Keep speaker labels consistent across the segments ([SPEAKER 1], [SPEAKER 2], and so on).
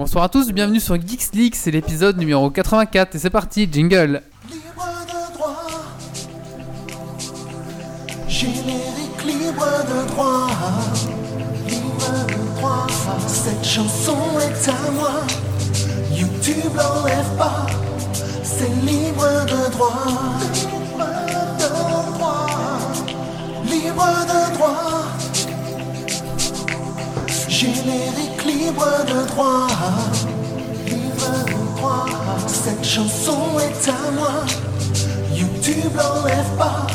[SPEAKER 1] Bonsoir à tous, bienvenue sur Geeks League, c'est l'épisode numéro 84 et c'est parti, jingle.
[SPEAKER 2] Libre de droit. Générique libre de droit. Libre de droit. Cette chanson est à moi. YouTube l'enlève pas. C'est libre de droit. Libre de droit. Libre de droit. Générique libre de droit. Libre de droit. Cette chanson est à moi. YouTube l'enlève pas.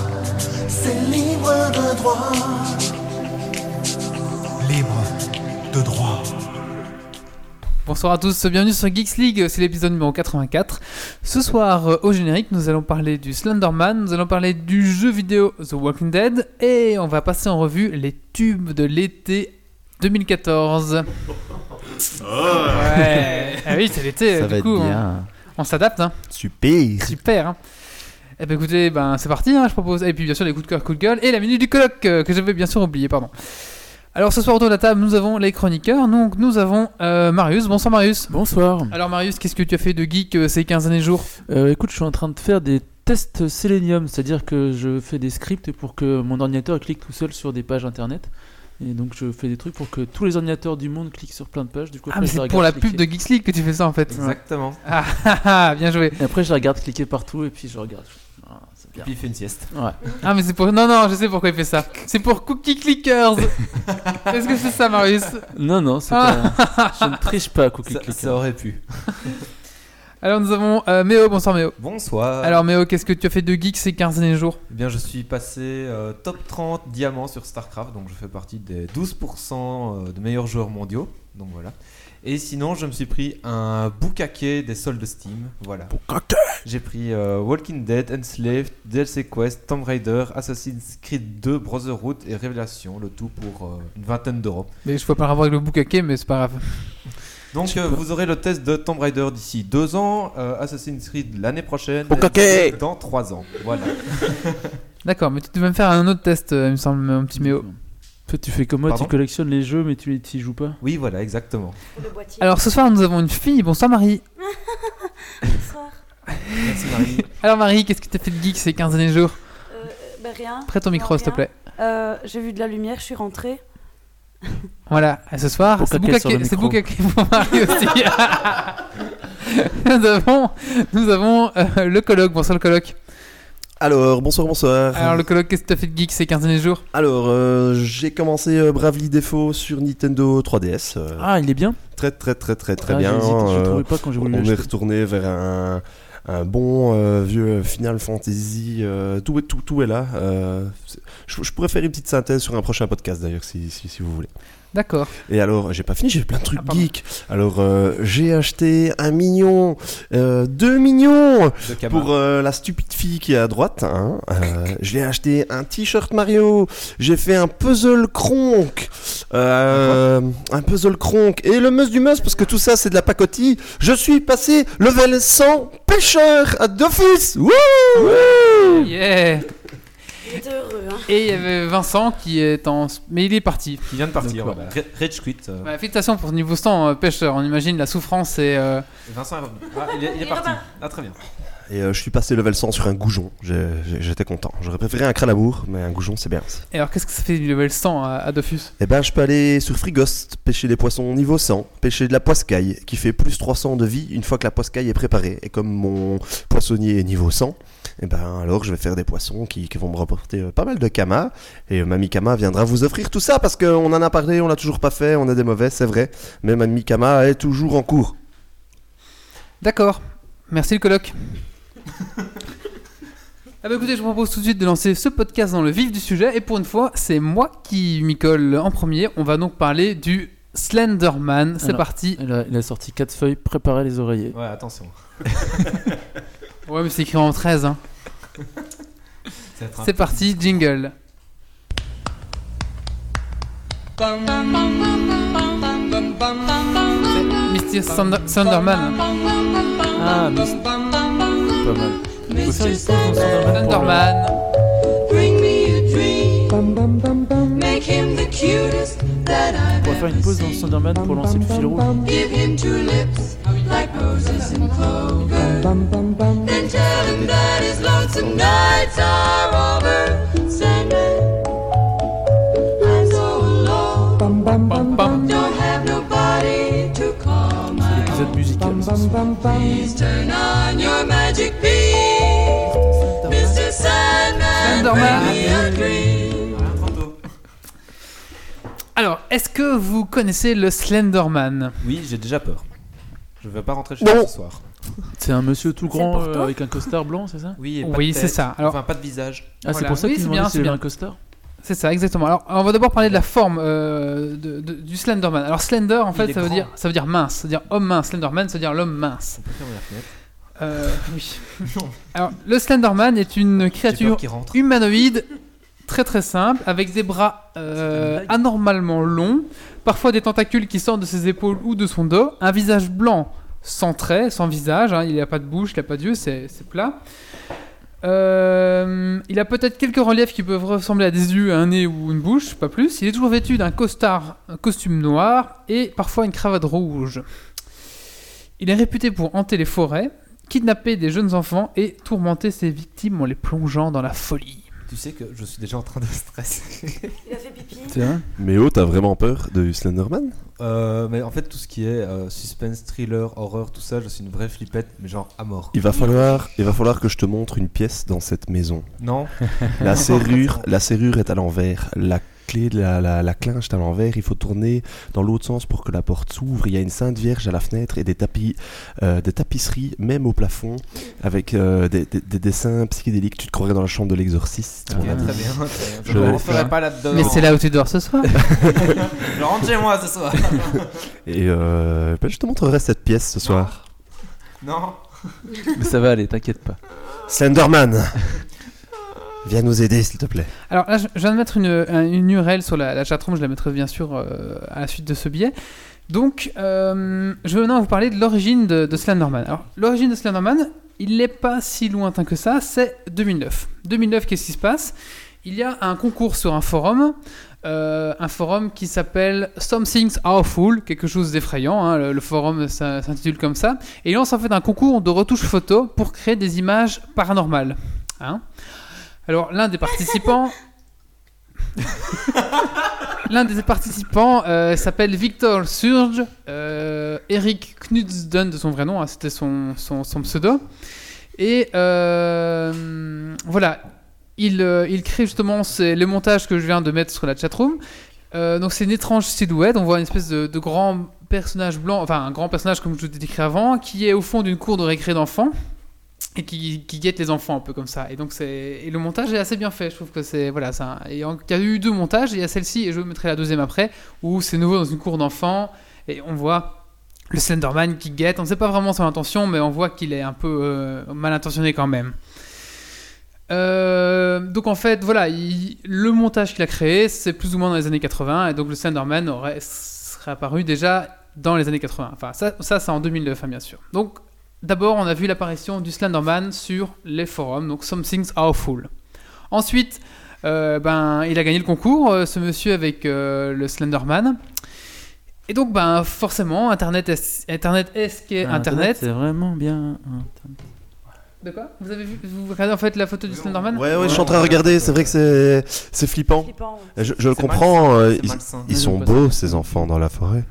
[SPEAKER 2] C'est libre de droit.
[SPEAKER 3] Libre de droit.
[SPEAKER 1] Bonsoir à tous, bienvenue sur Geeks League, c'est l'épisode numéro 84. Ce soir, euh, au générique, nous allons parler du Slenderman, nous allons parler du jeu vidéo The Walking Dead et on va passer en revue les tubes de l'été 2014. Ouais. Ah oui, c'est l'été,
[SPEAKER 4] Ça
[SPEAKER 1] du
[SPEAKER 4] va être
[SPEAKER 1] coup, on,
[SPEAKER 4] bien.
[SPEAKER 1] on s'adapte. Hein.
[SPEAKER 4] Super.
[SPEAKER 1] Super. Hein. Eh ben écoutez, ben c'est parti, hein, je propose. Et puis bien sûr les coups de cœur, coups de gueule et la minute du colloque euh, que j'avais bien sûr oublié, pardon. Alors ce soir autour de la table, nous avons les chroniqueurs. Donc nous avons euh, Marius. Bonsoir Marius.
[SPEAKER 5] Bonsoir.
[SPEAKER 1] Alors Marius, qu'est-ce que tu as fait de geek euh, ces 15 années jours
[SPEAKER 5] Euh, écoute, je suis en train de faire des tests Selenium, c'est-à-dire que je fais des scripts pour que mon ordinateur clique tout seul sur des pages internet. Et donc je fais des trucs pour que tous les ordinateurs du monde cliquent sur plein de pages. Du coup,
[SPEAKER 1] Ah mais c'est pour la pub de. Geeks League que tu fais ça en fait.
[SPEAKER 3] Exactement.
[SPEAKER 1] Ah, ah, ah, bien joué.
[SPEAKER 5] Et après, je regarde cliquer partout et puis je regarde. Ah, bien.
[SPEAKER 3] Puis il fait une sieste.
[SPEAKER 5] Ouais.
[SPEAKER 1] Ah mais c'est pour... Non, non, je sais pourquoi il fait ça. C'est pour Cookie Clickers. Est-ce que c'est ça Marius?
[SPEAKER 5] Non, non, c'est pas. je ne triche pas, Cookie
[SPEAKER 3] Ça,
[SPEAKER 5] Clicker.
[SPEAKER 3] ça aurait pu.
[SPEAKER 1] Alors nous avons euh, Méo. Bonsoir Méo.
[SPEAKER 3] Bonsoir.
[SPEAKER 1] Alors Méo, qu'est-ce que tu as fait de geek ces 15 derniers jours?
[SPEAKER 3] Eh bien, je suis passé euh, top 30 diamants sur StarCraft, donc je fais partie des 12% de meilleurs joueurs mondiaux. Donc voilà. Et sinon, je me suis pris un boucaquet des soldes Steam. Voilà. J'ai pris euh, Walking Dead, Enslaved, DLC Quest, Tomb Raider, Assassin's Creed 2, Brotherhood et Révélation, le tout pour euh, une vingtaine d'euros.
[SPEAKER 1] Mais je peux pas rapport avec le boucaquet, mais c'est pas grave.
[SPEAKER 3] Donc euh, vous aurez le test de Tomb Raider d'ici deux ans, euh, Assassin's Creed l'année prochaine, et
[SPEAKER 4] coquet.
[SPEAKER 3] dans trois ans. Voilà.
[SPEAKER 1] D'accord, mais tu devais me faire un autre test, euh, il me semble, mon petit Méo.
[SPEAKER 5] Tu fais comme moi,
[SPEAKER 3] Pardon
[SPEAKER 5] tu collectionnes les jeux, mais tu y joues pas.
[SPEAKER 3] Oui, voilà, exactement.
[SPEAKER 1] Alors ce soir, nous avons une fille. Bonsoir Marie.
[SPEAKER 6] Bonsoir.
[SPEAKER 3] Merci Marie.
[SPEAKER 1] Alors Marie, qu'est-ce que tu as fait de geek ces 15 derniers jours?
[SPEAKER 6] Euh, bah rien.
[SPEAKER 1] Prête ton micro, s'il te plaît.
[SPEAKER 6] Euh, J'ai vu de la lumière, je suis rentrée.
[SPEAKER 1] Voilà, et ce soir, c'est
[SPEAKER 5] boucaquet
[SPEAKER 1] pour Marie aussi. nous avons, nous avons euh, le colloque. Bonsoir le colloque.
[SPEAKER 4] Alors, bonsoir, bonsoir.
[SPEAKER 1] Alors le colloque, qu'est-ce que tu as fait de geek ces 15 derniers jours?
[SPEAKER 4] Alors, euh, j'ai commencé euh, Bravely Default sur Nintendo 3DS. euh,
[SPEAKER 5] Ah, il est bien.
[SPEAKER 4] Très, très, très, très, très
[SPEAKER 5] Ah,
[SPEAKER 4] bien.
[SPEAKER 5] Je ne trouvais pas quand j'ai voulu
[SPEAKER 4] on est retourné vers un, un bon euh, vieux Final Fantasy. euh, tout, est- tout, tout est là. Je, je pourrais faire une petite synthèse sur un prochain podcast d'ailleurs, si, si, si vous voulez.
[SPEAKER 1] D'accord.
[SPEAKER 4] Et alors, j'ai pas fini, j'ai plein de trucs
[SPEAKER 1] Ah,
[SPEAKER 4] geeks. Alors, euh, j'ai acheté un mignon, euh, deux mignons
[SPEAKER 3] De
[SPEAKER 4] pour euh, la stupide fille qui est à droite. Hein. Euh, j'ai acheté un t-shirt Mario. J'ai fait un puzzle cronk. Euh, un puzzle cronk. Et le mus du mus, parce que tout ça c'est de la pacotille. Je suis passé level 100 pêcheur à Dofus. Wouh
[SPEAKER 1] Yeah.
[SPEAKER 6] Il heureux, hein.
[SPEAKER 1] Et il y avait Vincent qui est en, mais il est parti.
[SPEAKER 3] Qui vient de partir.
[SPEAKER 5] D'accord.
[SPEAKER 3] Voilà. Rage quit. euh.
[SPEAKER 1] Bah, félicitations pour ce niveau 100 euh, pêcheur. On imagine la souffrance et euh,
[SPEAKER 3] Vincent est revenu. Ah, il est, il est
[SPEAKER 6] Il
[SPEAKER 3] parti. Ah, très bien.
[SPEAKER 4] Et euh, je suis passé level 100 sur un goujon. J'étais content. J'aurais préféré un crâne amour, mais un goujon c'est bien
[SPEAKER 1] et alors qu'est-ce que ça fait du level 100 à, à Dofus?
[SPEAKER 4] Eh ben, je peux aller sur Frigost, pêcher des poissons niveau 100, pêcher de la poiscaille, qui fait plus 300 de vie une fois que la poiscaille est préparée. Et comme mon poissonnier est niveau 100, eh ben, alors je vais faire des poissons qui, qui vont me rapporter euh, pas mal de kama. Et euh, Mamie Kama viendra vous offrir tout ça, parce qu'on en a parlé, on l'a toujours pas fait, on a des mauvais, c'est vrai. Mais Mamie Kama est toujours en cours.
[SPEAKER 1] D'accord. Merci le colloque. Ah bah écoutez, je vous propose tout de suite de lancer ce podcast dans le vif du sujet. Et pour une fois, c'est moi qui m'y colle en premier. On va donc parler du Slenderman. C'est
[SPEAKER 5] Alors.
[SPEAKER 1] parti.
[SPEAKER 5] Il a, il a sorti 4 feuilles, préparez les oreillers.
[SPEAKER 3] Ouais, attention.
[SPEAKER 1] Ouais, mais c'est écrit en 13. Hein. C'est parti, jingle. Mr. Thunder- Thunderman.
[SPEAKER 5] Ah, mais c'est pas mal. On peut faire une Thunderman
[SPEAKER 1] Thunderman.
[SPEAKER 2] Bring me a dream. Make him the cutest that I've
[SPEAKER 5] On va faire une pause dans Slenderman pour lancer le fil rouge.
[SPEAKER 7] Give him two lips like roses and clover. Tell him that his lonesome nights are over. Sandman, I'm so alone.
[SPEAKER 1] Pam, pam.
[SPEAKER 7] Don't have nobody to call my
[SPEAKER 5] Épisode musical. ce soir.
[SPEAKER 7] Please turn on your magic beam. Mr. Sandman,
[SPEAKER 1] Slenderman.
[SPEAKER 7] bring me a dream.
[SPEAKER 1] Alors, est-ce que vous connaissez le Slenderman?
[SPEAKER 3] Oui, j'ai déjà peur. Je vais pas rentrer chez moi ce soir.
[SPEAKER 5] C'est un monsieur tout grand euh, avec un costard blanc, c'est ça
[SPEAKER 3] Oui, et pas
[SPEAKER 1] Oui,
[SPEAKER 3] de
[SPEAKER 1] c'est ça. Alors-
[SPEAKER 3] Enfin, pas de visage.
[SPEAKER 5] Ah, c'est
[SPEAKER 1] Voilà.
[SPEAKER 5] pour ça
[SPEAKER 1] Oui,
[SPEAKER 5] qu'il
[SPEAKER 1] c'est
[SPEAKER 5] demandait
[SPEAKER 1] bien,
[SPEAKER 5] s'il
[SPEAKER 1] c'est
[SPEAKER 5] avait
[SPEAKER 1] bien.
[SPEAKER 5] un costard
[SPEAKER 1] C'est ça, exactement. Alors, on va d'abord parler de la forme euh, de- de- du Slenderman. Alors, Slender, en fait,
[SPEAKER 3] est
[SPEAKER 1] ça veut,
[SPEAKER 3] grand.
[SPEAKER 1] dire, ça veut dire mince, ça veut dire homme mince. Slenderman, ça veut dire l'homme mince.
[SPEAKER 3] On peut fermer la fenêtre.
[SPEAKER 1] Euh, oui. Alors, le Slenderman est une
[SPEAKER 3] J'ai
[SPEAKER 1] créature
[SPEAKER 3] peur qu'il rentre.
[SPEAKER 1] humanoïde très très simple, avec des bras euh, anormalement longs, parfois des tentacules qui sortent de ses épaules ou de son dos, un visage blanc sans traits, sans visage, hein, il n'a pas de bouche, il n'a pas d'yeux, c'est plat. Euh, il a peut-être quelques reliefs qui peuvent ressembler à des yeux, un nez ou une bouche, pas plus. Il est toujours vêtu d'un costard, un costume noir et parfois une cravate rouge. Il est réputé pour hanter les forêts, kidnapper des jeunes enfants et tourmenter ses victimes en les plongeant dans la folie.
[SPEAKER 3] Tu sais que je suis déjà en train de stresser.
[SPEAKER 6] Il a fait pipi.
[SPEAKER 5] Vrai
[SPEAKER 4] Mais oh, t'as vraiment peur de Slenderman?
[SPEAKER 3] Euh, mais en fait, tout ce qui est euh, suspense, thriller, horreur, tout ça, je suis une vraie flippette, mais genre à mort.
[SPEAKER 4] il va, falloir, il va falloir que je te montre une pièce dans cette maison.
[SPEAKER 3] Non
[SPEAKER 4] La serrure, la serrure est à l'envers. La clé de la, la, la clinche est à l'envers. Il faut tourner dans l'autre sens pour que la porte s'ouvre. Il y a une Sainte Vierge à la fenêtre et des tapis, euh, des tapisseries, même au plafond, avec euh, des, des- des dessins psychédéliques. Tu te croirais dans la chambre de l'exorciste.
[SPEAKER 3] Ok,
[SPEAKER 4] mon ami.
[SPEAKER 3] très bien. Je ne pas là-dedans.
[SPEAKER 1] Mais c'est là où tu dors ce soir.
[SPEAKER 3] Je rentre chez moi ce soir.
[SPEAKER 4] Et euh, ben, je te montrerai cette pièce ce soir.
[SPEAKER 3] non
[SPEAKER 5] Mais ça va aller, t'inquiète pas.
[SPEAKER 4] Slenderman Viens nous aider, s'il te plaît.
[SPEAKER 1] Alors là, je viens de mettre une, un- une URL sur la, la chatroom, je la mettrai bien sûr euh, à la suite de ce billet. Donc, euh, je vais maintenant vous parler de l'origine de, de Slenderman. Alors, l'origine de Slenderman, il n'est pas si lointain que ça, c'est 2009. 2009, qu'est-ce qui se passe? Il y a un concours sur un forum, euh, un forum qui s'appelle Something's Awful, quelque chose d'effrayant, hein, le, forum s'intitule comme ça, et il lance en fait un concours de retouche photo pour créer des images paranormales. Hein alors, l'un des participants. l'un des participants euh, s'appelle Victor Surge, euh, Eric Knudsden de son vrai nom, hein, c'était son, pseudo. Et euh, voilà, il, il crée justement ces- les montages que je viens de mettre sur la chatroom. Donc, c'est une étrange silhouette. On voit une espèce de, grand personnage blanc, enfin, un grand personnage comme je vous ai décrit avant, qui est au fond d'une cour de récré d'enfants et qui, guette les enfants un peu comme ça. Et donc c'est et le montage est assez bien fait. Je trouve que c'est voilà il y a eu deux montages. Il y a celle-ci et je mettrai la deuxième après où c'est nouveau dans une cour d'enfants et on voit le Slenderman qui guette. On ne sait pas vraiment son intention, mais on voit qu'il est un peu euh, mal intentionné quand même. Euh, donc en fait, voilà, il- le montage qu'il a créé, c'est plus ou moins dans les années 80, et donc le Slenderman aurait, serait apparu déjà dans les années 80. Enfin, ça, ça c'est en 2009, hein, bien sûr. Donc D'abord, on a vu l'apparition du Slenderman sur les forums, donc Something's Awful. Ensuite, euh, ben, il a gagné le concours, euh, ce monsieur avec euh, le Slenderman. Et donc, ben, forcément, Internet est, Internet est ce qu'est Internet.
[SPEAKER 5] C'est vraiment bien. Internet.
[SPEAKER 1] De quoi? Vous avez vu Vous regardez en fait la photo du Slenderman?
[SPEAKER 4] Ouais, ouais, je suis en train de regarder. C'est vrai que c'est c'est flippant.
[SPEAKER 6] Flippant.
[SPEAKER 4] Je, je le comprends.
[SPEAKER 3] malsain,
[SPEAKER 4] ils, sont beaux, ces enfants, dans la forêt.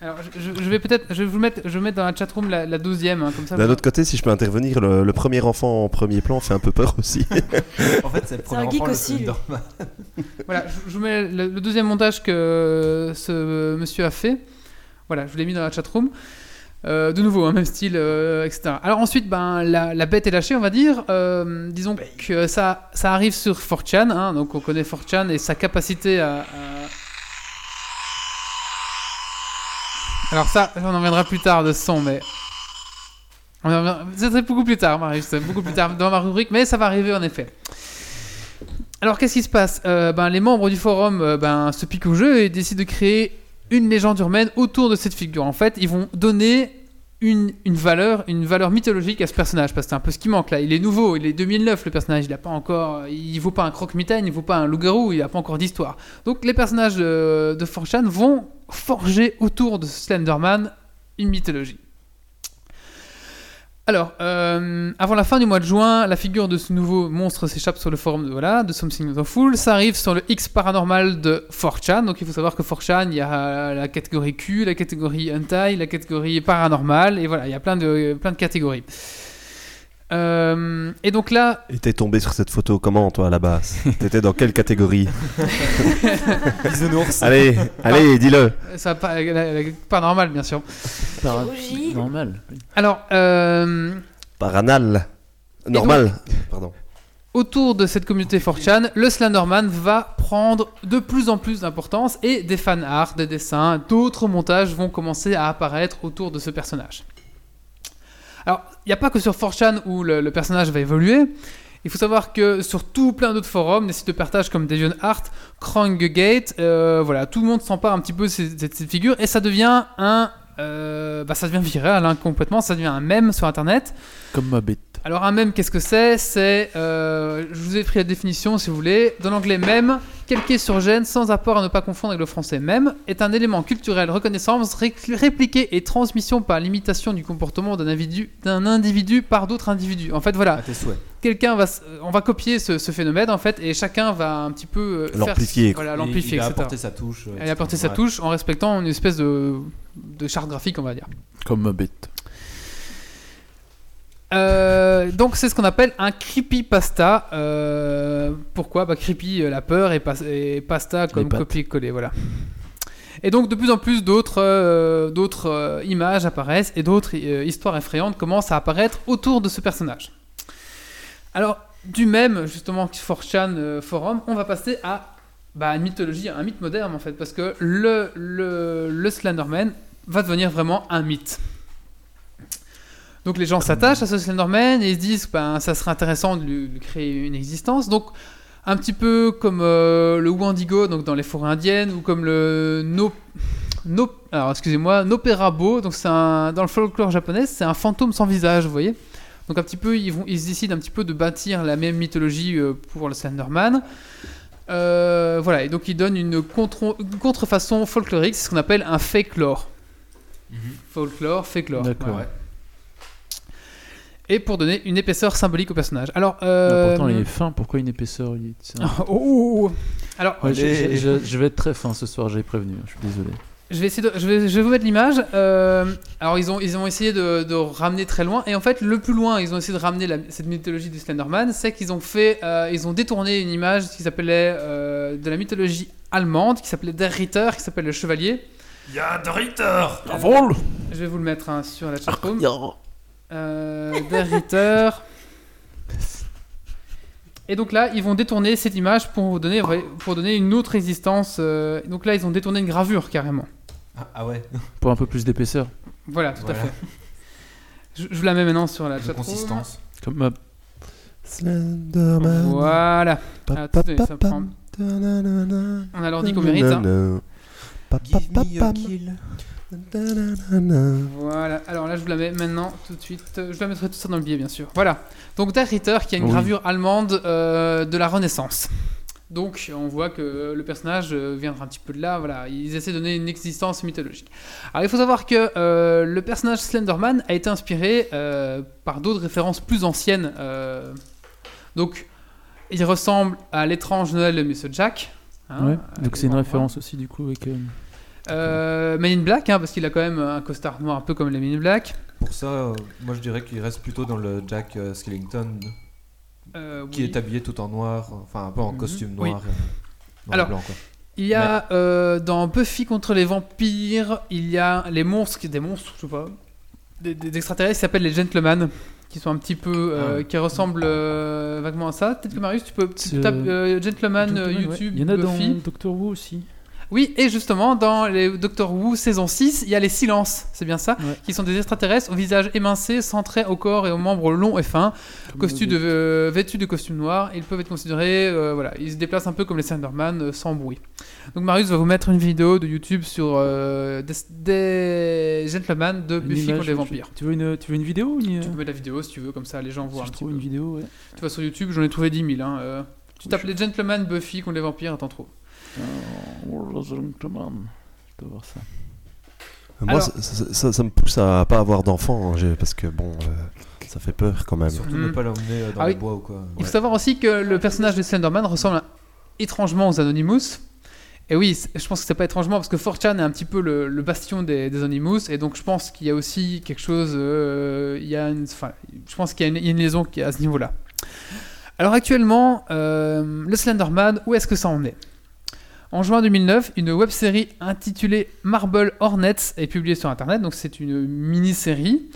[SPEAKER 1] Alors, je, vais peut-être, je vais vous mettre, je vais mettre dans la chatroom la, la douzième, hein, comme ça.
[SPEAKER 4] D'un
[SPEAKER 1] vous-
[SPEAKER 4] autre côté, si je peux intervenir, le, le premier enfant en premier plan fait un peu peur aussi.
[SPEAKER 3] En fait, c'est le premier
[SPEAKER 6] un geek
[SPEAKER 3] enfant, le
[SPEAKER 6] aussi, lui.
[SPEAKER 3] Slenderman.
[SPEAKER 1] Voilà, je, je vous mets le, le deuxième montage que ce monsieur a fait. Voilà, je vous l'ai mis dans la chatroom. Euh, de nouveau, hein, même style, euh, etc. Alors ensuite, ben, la, la bête est lâchée, on va dire. Euh, disons que ça, ça arrive sur 4chan, hein, donc on connaît 4chan et sa capacité à... Alors ça, on en reviendra plus tard de son, mais... C'est beaucoup plus tard, Marius, beaucoup plus tard dans ma rubrique, mais ça va arriver en effet. Alors qu'est-ce qui se passe? Euh, ben, Les membres du forum euh, ben, se piquent au jeu et décident de créer une légende urbaine autour de cette figure. En fait, ils vont donner une, une valeur, une valeur mythologique à ce personnage parce que c'est un peu ce qui manque là. Il est nouveau, il est 2009 le personnage, il a pas encore, il vaut pas un croque-mitaine, il vaut pas un loup-garou, il a pas encore d'histoire. Donc les personnages de, de 4chan vont forger autour de Slenderman une mythologie. Alors, euh, avant la fin du mois de juin, la figure de ce nouveau monstre s'échappe sur le forum de, voilà, de Something Not Fool. Ça arrive sur le X paranormal de 4chan. Donc il faut savoir que 4chan, il y a la catégorie Q, la catégorie Hentai, la catégorie paranormal. Et voilà, il y a plein de, plein de catégories. Euh, et donc là,
[SPEAKER 4] Et t'es tombé sur cette photo comment, toi, à la base? T'étais dans quelle catégorie?
[SPEAKER 3] Bisounours.
[SPEAKER 4] Allez, allez, dis-le.
[SPEAKER 1] ça pas, paranormal, bien sûr.
[SPEAKER 5] Par-. Normal.
[SPEAKER 1] Alors, euh,
[SPEAKER 4] Paranal. Normal. Pardon.
[SPEAKER 1] autour de cette communauté 4chan, le Slenderman va prendre de plus en plus d'importance et des fan art, des dessins, d'autres montages vont commencer à apparaître autour de ce personnage. Il n'y a pas que sur 4chan où le, personnage va évoluer. Il faut savoir que sur tout plein d'autres forums, des sites de partage comme DeviantArt, Krongegate, euh, voilà, tout le monde s'empare un petit peu de cette figure et ça devient un, euh, bah, ça devient viral hein, complètement, ça devient un mème sur Internet.
[SPEAKER 5] Comme ma bête.
[SPEAKER 1] Alors un mème, qu'est-ce que c'est? C'est, euh, je vous ai pris la définition si vous voulez. Dans l'anglais mème, calqué sur gène, sans apport à ne pas confondre avec le français mème, est un élément culturel reconnaissance, ré- répliqué et transmission par l'imitation du comportement d'un individu, d'un individu par d'autres individus. En fait, voilà,
[SPEAKER 3] À tes souhaits.
[SPEAKER 1] quelqu'un va, on va copier ce, ce phénomène en fait, et chacun va un petit peu euh,
[SPEAKER 4] L'amplifier, quoi.
[SPEAKER 1] Voilà,
[SPEAKER 3] Et
[SPEAKER 1] l'amplifier,
[SPEAKER 3] il a
[SPEAKER 1] etc.
[SPEAKER 3] apporté sa touche. euh,
[SPEAKER 1] a apporté sa
[SPEAKER 3] ouais.
[SPEAKER 1] touche en respectant une espèce de, de charte graphique, on va dire.
[SPEAKER 5] Comme bête.
[SPEAKER 1] Euh, donc c'est ce qu'on appelle un creepypasta. Euh, pourquoi? Bah, Creepy, euh, la peur, et, pas- et pasta comme copier-coller, voilà. Et donc de plus en plus d'autres euh, d'autres images apparaissent et d'autres histoires effrayantes commencent à apparaître autour de ce personnage. Alors du même justement 4chan euh, forum, on va passer à bah, une mythologie, un mythe moderne en fait, parce que le, le, le Slenderman va devenir vraiment un mythe. Donc les gens s'attachent à ce Slenderman et ils se disent ben, ça serait intéressant de lui, lui créer une existence. Donc un petit peu comme euh, le Wendigo donc dans les forêts indiennes ou comme le no, no alors excusez-moi Noperabo donc c'est un dans le folklore japonais c'est un fantôme sans visage vous voyez. Donc un petit peu ils vont ils se décident un petit peu de bâtir la même mythologie euh, pour le Slenderman. Euh, voilà et donc ils donnent une, contre, une contrefaçon folklorique c'est ce qu'on appelle un fake lore.
[SPEAKER 3] Mhm.
[SPEAKER 1] Folklore, fake lore.
[SPEAKER 5] D'accord.
[SPEAKER 3] Ouais, ouais.
[SPEAKER 1] Et pour donner une épaisseur symbolique au personnage. Alors, euh...
[SPEAKER 5] Pourtant, il est fin. Pourquoi une épaisseur il est- un-
[SPEAKER 1] oh, oh, oh. alors,
[SPEAKER 5] Ouais, je, vais être très fin ce soir, j'avais prévenu. Je suis désolé.
[SPEAKER 1] je vais essayer de, je vais, je vais vous mettre l'image. Euh, alors, ils ont, ils ont essayé de, de ramener très loin, et en fait, le plus loin, ils ont essayé de ramener la- cette mythologie du Slenderman, c'est qu'ils ont fait, euh, ils ont détourné une image qui s'appelait euh, de la mythologie allemande, qui s'appelait Der Ritter, qui s'appelle le chevalier.
[SPEAKER 3] Ya de Ritter
[SPEAKER 1] Je vais vous le mettre hein, sur la chatroom. Euh, Der Ritter. Et donc là, ils vont détourner cette image pour vous donner, pour donner une autre existence. euh, donc là, ils ont détourné une gravure carrément.
[SPEAKER 3] Ah, ah ouais,
[SPEAKER 5] Pour un peu plus d'épaisseur.
[SPEAKER 1] Voilà, tout
[SPEAKER 3] Voilà.
[SPEAKER 1] à fait. Je, je vous la mets maintenant sur la chatroom.
[SPEAKER 3] consistance.
[SPEAKER 5] Comme ma.
[SPEAKER 4] Slenderman.
[SPEAKER 1] Voilà.
[SPEAKER 4] Pa,
[SPEAKER 1] Ah,
[SPEAKER 4] pa,
[SPEAKER 1] attendez,
[SPEAKER 4] pa,
[SPEAKER 1] ça
[SPEAKER 4] pa,
[SPEAKER 1] prend-
[SPEAKER 4] ta-na-na-na.
[SPEAKER 1] On a l'ordi qu'on mérite. hein.
[SPEAKER 4] Na-na-na. Pa, pa,
[SPEAKER 3] Give
[SPEAKER 4] pa,
[SPEAKER 3] me a kill.
[SPEAKER 1] Voilà. Alors là, je vous la mets maintenant tout de suite. Je vous la mettrai tout ça dans le billet, bien sûr. Voilà. Donc Der Ritter, qui a une
[SPEAKER 5] Oui.
[SPEAKER 1] gravure allemande euh, de la Renaissance. Donc on voit que le personnage euh, viendra un petit peu de là. Voilà, ils essaient de donner une existence mythologique. Alors il faut savoir que euh, le personnage Slenderman a été inspiré euh, par d'autres références plus anciennes. euh, donc il ressemble à l'étrange Noël de Monsieur Jack. hein,
[SPEAKER 5] ouais. Donc c'est une référence aussi du coup avec. Euh,
[SPEAKER 1] Men in Black, hein, parce qu'il a quand même un costard noir un peu comme les Men in Black.
[SPEAKER 3] Pour ça, euh, moi je dirais qu'il reste plutôt dans le Jack euh, Skellington,
[SPEAKER 1] Euh,
[SPEAKER 3] qui
[SPEAKER 1] oui.
[SPEAKER 3] est habillé tout en noir, enfin un peu en
[SPEAKER 1] Mhm.
[SPEAKER 3] costume
[SPEAKER 1] Oui.
[SPEAKER 3] noir. euh, noir et
[SPEAKER 1] Alors,
[SPEAKER 3] blanc, quoi.
[SPEAKER 1] Il y a euh, dans Buffy contre les vampires, il y a les monstres, qui- des monstres, je sais pas, des, des extraterrestres qui s'appellent les gentlemen, qui sont un petit peu, euh,
[SPEAKER 3] Ah.
[SPEAKER 1] qui ressemblent euh, vaguement à ça. Peut-être que Marius, tu peux, tu tapes
[SPEAKER 5] euh,
[SPEAKER 1] gentleman euh,
[SPEAKER 5] Gentleman, ouais.
[SPEAKER 1] YouTube,
[SPEAKER 5] Il y en a
[SPEAKER 1] Buffy.
[SPEAKER 5] dans Doctor Who aussi.
[SPEAKER 1] Oui, et justement, dans les Doctor Who saison 6, il y a les silences, c'est bien ça,
[SPEAKER 5] Ouais.
[SPEAKER 1] qui sont des extraterrestres au visage émincé, centré au corps et aux membres longs et fins, de, euh, vêtus de costumes noirs. Ils peuvent être considérés, euh, voilà, ils se déplacent un peu comme les Slenderman, euh, sans bruit. Donc Marius va vous mettre une vidéo de YouTube sur des, des gentlemen de
[SPEAKER 5] Une
[SPEAKER 1] Buffy
[SPEAKER 5] image,
[SPEAKER 1] contre les vampires.
[SPEAKER 5] Tu veux une, tu veux une vidéo une...
[SPEAKER 1] Tu peux mettre la vidéo si tu veux, comme ça les gens voient
[SPEAKER 5] Si
[SPEAKER 1] un
[SPEAKER 5] je
[SPEAKER 1] petit peu.
[SPEAKER 5] une vidéo, ouais.
[SPEAKER 1] Tu vas sur YouTube, j'en ai trouvé 10 000. Hein, tu tapes les gentlemen Buffy contre les vampires t'en trouves.
[SPEAKER 5] Oh, gentleman. dois voir ça.
[SPEAKER 4] Moi,
[SPEAKER 1] Alors-
[SPEAKER 4] ça, ça- ça- ça me pousse à pas avoir d'enfants, hein, parce que bon, euh, ça fait peur quand même.
[SPEAKER 3] Surtout ne pas l'emmener euh, dans
[SPEAKER 1] Ah oui.
[SPEAKER 3] bois ou quoi.
[SPEAKER 1] Il faut savoir aussi que le personnage de Slenderman ressemble étrangement aux Anonymous. Et oui, je pense que c'est pas étrangement parce que 4chan est un petit peu le, le bastion des, des Anonymous. Et donc je pense qu'il y a aussi quelque chose. euh, il y a une, enfin, je pense qu'il y, a une- il y a une liaison qui est à ce niveau-là. Alors actuellement, euh, le Slenderman, où est-ce que ça en est? En juin 2009, une web série intitulée Marble Hornets est publiée sur Internet. Donc c'est une mini-série.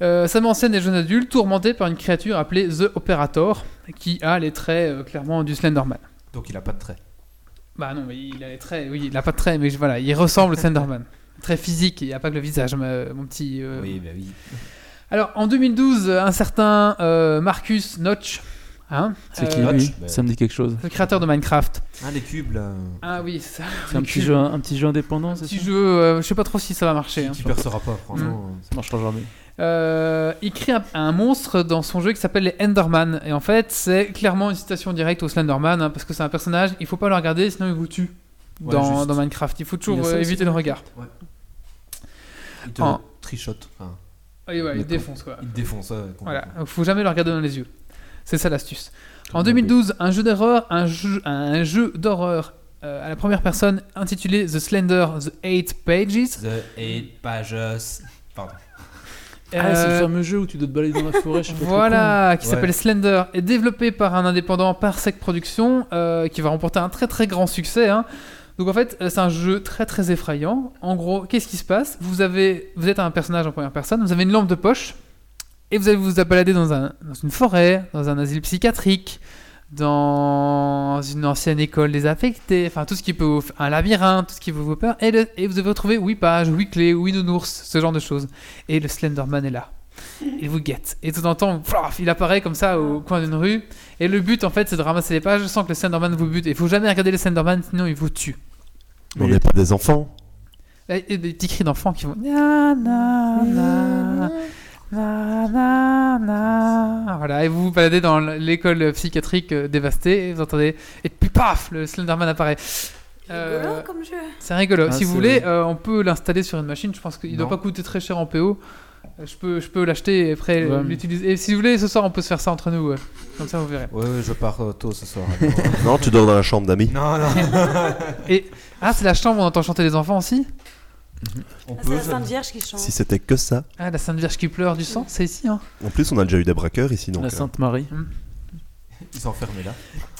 [SPEAKER 1] Euh, ça met en scène des jeunes adultes tourmentés par une créature appelée The Operator, qui a les traits euh, clairement du Slenderman.
[SPEAKER 3] Donc il a pas de trait.
[SPEAKER 1] Bah non, mais il a les traits, oui, il a pas de traits, mais voilà, il ressemble au Slenderman. Très physique, il n'y a pas que le visage, ma- mon petit. euh.
[SPEAKER 3] Oui, bah oui.
[SPEAKER 1] Alors en 2012, un certain euh, Marcus Notch, hein,
[SPEAKER 5] C'est
[SPEAKER 1] euh,
[SPEAKER 5] qui
[SPEAKER 3] Notch,
[SPEAKER 5] lui. Ça me dit quelque chose.
[SPEAKER 1] le créateur de Minecraft.
[SPEAKER 3] Ah, les cubes là.
[SPEAKER 1] Ah oui, c'est ça.
[SPEAKER 5] C'est un petit jeu, un petit jeu indépendant, c'est
[SPEAKER 1] petit
[SPEAKER 5] ça
[SPEAKER 1] jeu, euh, je sais pas trop si ça va marcher. hein.
[SPEAKER 3] Tu perceras pas, franchement.
[SPEAKER 5] Ça marchera jamais.
[SPEAKER 1] Euh, il crée un, un monstre dans son jeu qui s'appelle les Enderman. Et en fait, c'est clairement une citation directe au Slenderman, hein, parce que c'est un personnage, il faut pas le regarder, sinon il vous tue.
[SPEAKER 3] Ouais,
[SPEAKER 1] Dans, Minecraft, il faut toujours
[SPEAKER 5] Il
[SPEAKER 1] euh, éviter le regard.
[SPEAKER 3] Il te trichote. Enfin,
[SPEAKER 1] Ah oui, ouais, il défonce quoi.
[SPEAKER 3] il défonce. ouais.
[SPEAKER 1] Voilà, faut jamais le regarder dans les yeux. C'est ça l'astuce. En
[SPEAKER 3] Comme
[SPEAKER 1] 2012, un jeu d'horreur, un jeu, un jeu d'horreur euh, à la première personne intitulé The Slender, The Eight Pages.
[SPEAKER 3] The Eight Pages. Pardon.
[SPEAKER 5] Ah, c'est le
[SPEAKER 1] Euh,
[SPEAKER 5] fameux jeu où tu dois te balader dans la forêt. je sais pas trop
[SPEAKER 1] Voilà, qui
[SPEAKER 3] Ouais.
[SPEAKER 1] s'appelle Slender, est développé par un indépendant Parsec Productions, euh, qui va remporter un très très grand succès. hein. Donc en fait, euh, c'est un jeu très très effrayant. En gros, qu'est-ce qui se passe? Vous, avez, vous êtes un personnage en première personne, vous avez une lampe de poche, et vous allez vous balader dans, un, dans une forêt, dans un asile psychiatrique, dans une ancienne école désaffectée, enfin tout ce qui peut vous f- un labyrinthe, tout ce qui peut vous faire peur, et, le- et vous devez retrouver 8 pages, 8 clés, 8 nounours, ce genre de choses. Et le Slenderman est là. Il vous guette. Et de temps en temps, il apparaît comme ça au coin d'une rue. Et le but, en fait, c'est de ramasser les pages sans que le Slenderman vous bute. Il faut jamais regarder le Slenderman, sinon il vous tue.
[SPEAKER 4] On n'est pas des enfants.
[SPEAKER 1] Et des petits cris d'enfants qui vont. Na, na, na, na, na, na. Voilà, et vous vous baladez dans l'école psychiatrique euh, dévastée, et vous entendez. Et puis paf, le Slenderman apparaît. Euh,
[SPEAKER 6] Rigolo comme jeu.
[SPEAKER 1] c'est rigolo.
[SPEAKER 5] Ah,
[SPEAKER 1] si vous voulez, euh, on peut l'installer sur une machine. Je pense qu'il ne doit
[SPEAKER 3] Non.
[SPEAKER 1] pas coûter très cher en PO. Euh, Je peux, je peux l'acheter et après
[SPEAKER 5] Ouais.
[SPEAKER 1] l'utiliser. Et si vous voulez, ce soir, on peut se faire ça entre nous. ouais. Comme ça, vous verrez.
[SPEAKER 3] Ouais, ouais, je pars euh, tôt ce soir.
[SPEAKER 4] Non, tu dors dans la chambre d'amis.
[SPEAKER 3] non, non.
[SPEAKER 1] Ah, c'est la chambre où on entend chanter les enfants aussi?
[SPEAKER 3] On
[SPEAKER 6] Ah, C'est
[SPEAKER 3] peut.
[SPEAKER 6] la Sainte Vierge qui chante.
[SPEAKER 4] Si c'était que ça.
[SPEAKER 1] Ah, la Sainte Vierge qui pleure du sang, c'est ici. Hein.
[SPEAKER 4] En plus, on a déjà eu des braqueurs ici, donc.
[SPEAKER 5] La
[SPEAKER 4] euh,
[SPEAKER 5] Sainte Marie.
[SPEAKER 3] Ils sont enfermés là.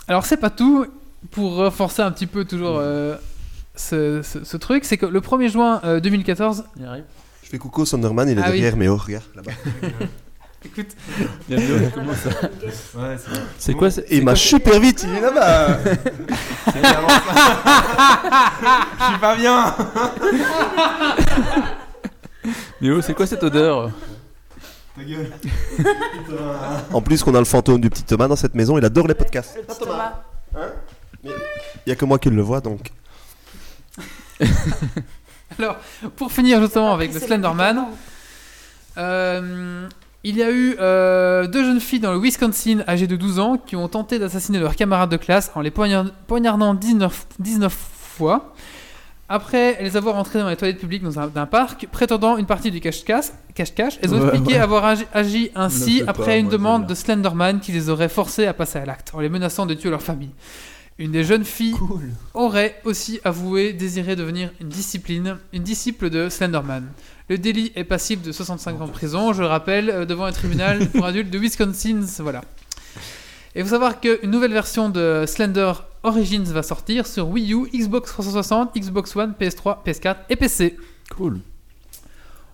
[SPEAKER 1] Alors, c'est pas tout. Pour renforcer un petit peu toujours euh, ce, ce- ce truc, c'est que le 1er juin euh, 2014,
[SPEAKER 5] Il arrive.
[SPEAKER 4] Je fais coucou, Sonderman, il est
[SPEAKER 1] Ah oui.
[SPEAKER 4] derrière, mais oh, regarde là-bas.
[SPEAKER 1] écoute,
[SPEAKER 5] Il y a mieux, comment ça
[SPEAKER 3] Ouais, c'est vrai.
[SPEAKER 5] C'est quoi c'est-
[SPEAKER 4] Et il marche super vite, il est là-bas.
[SPEAKER 3] Je suis pas bien.
[SPEAKER 5] Léo, c'est quoi cette odeur?
[SPEAKER 3] Ta gueule.
[SPEAKER 4] En plus, qu'on a le fantôme du petit Thomas dans cette maison, il adore les podcasts.
[SPEAKER 6] Le petit Thomas.
[SPEAKER 4] Il y a que moi qui le vois, donc.
[SPEAKER 1] alors, pour finir justement avec le Slenderman. Euh, il y a eu euh, deux jeunes filles dans le Wisconsin âgées de 12 ans qui ont tenté d'assassiner leurs camarades de classe en les poignard- poignardant 19, 19 fois. Après les avoir entrés dans les toilettes publiques dans un- d'un parc, prétendant une partie du cache-cache, elles ont
[SPEAKER 5] Ouais,
[SPEAKER 1] expliqué
[SPEAKER 5] ouais.
[SPEAKER 1] avoir agi, agi ainsi après
[SPEAKER 5] pas,
[SPEAKER 1] une
[SPEAKER 5] moi,
[SPEAKER 1] demande de Slenderman qui les aurait forcés à passer à l'acte, en les menaçant de tuer leur famille. Une des jeunes filles aurait aussi avoué désirer devenir une discipline, une disciple de Slenderman. Le délit est passible de 65 ans de prison, je le rappelle, euh, devant un tribunal pour adultes de Wisconsin. Voilà. Et il faut savoir qu'une nouvelle version de Slender Origins va sortir sur Wii U, Xbox 360, Xbox One, PS3, PS4 et PC.
[SPEAKER 5] Cool.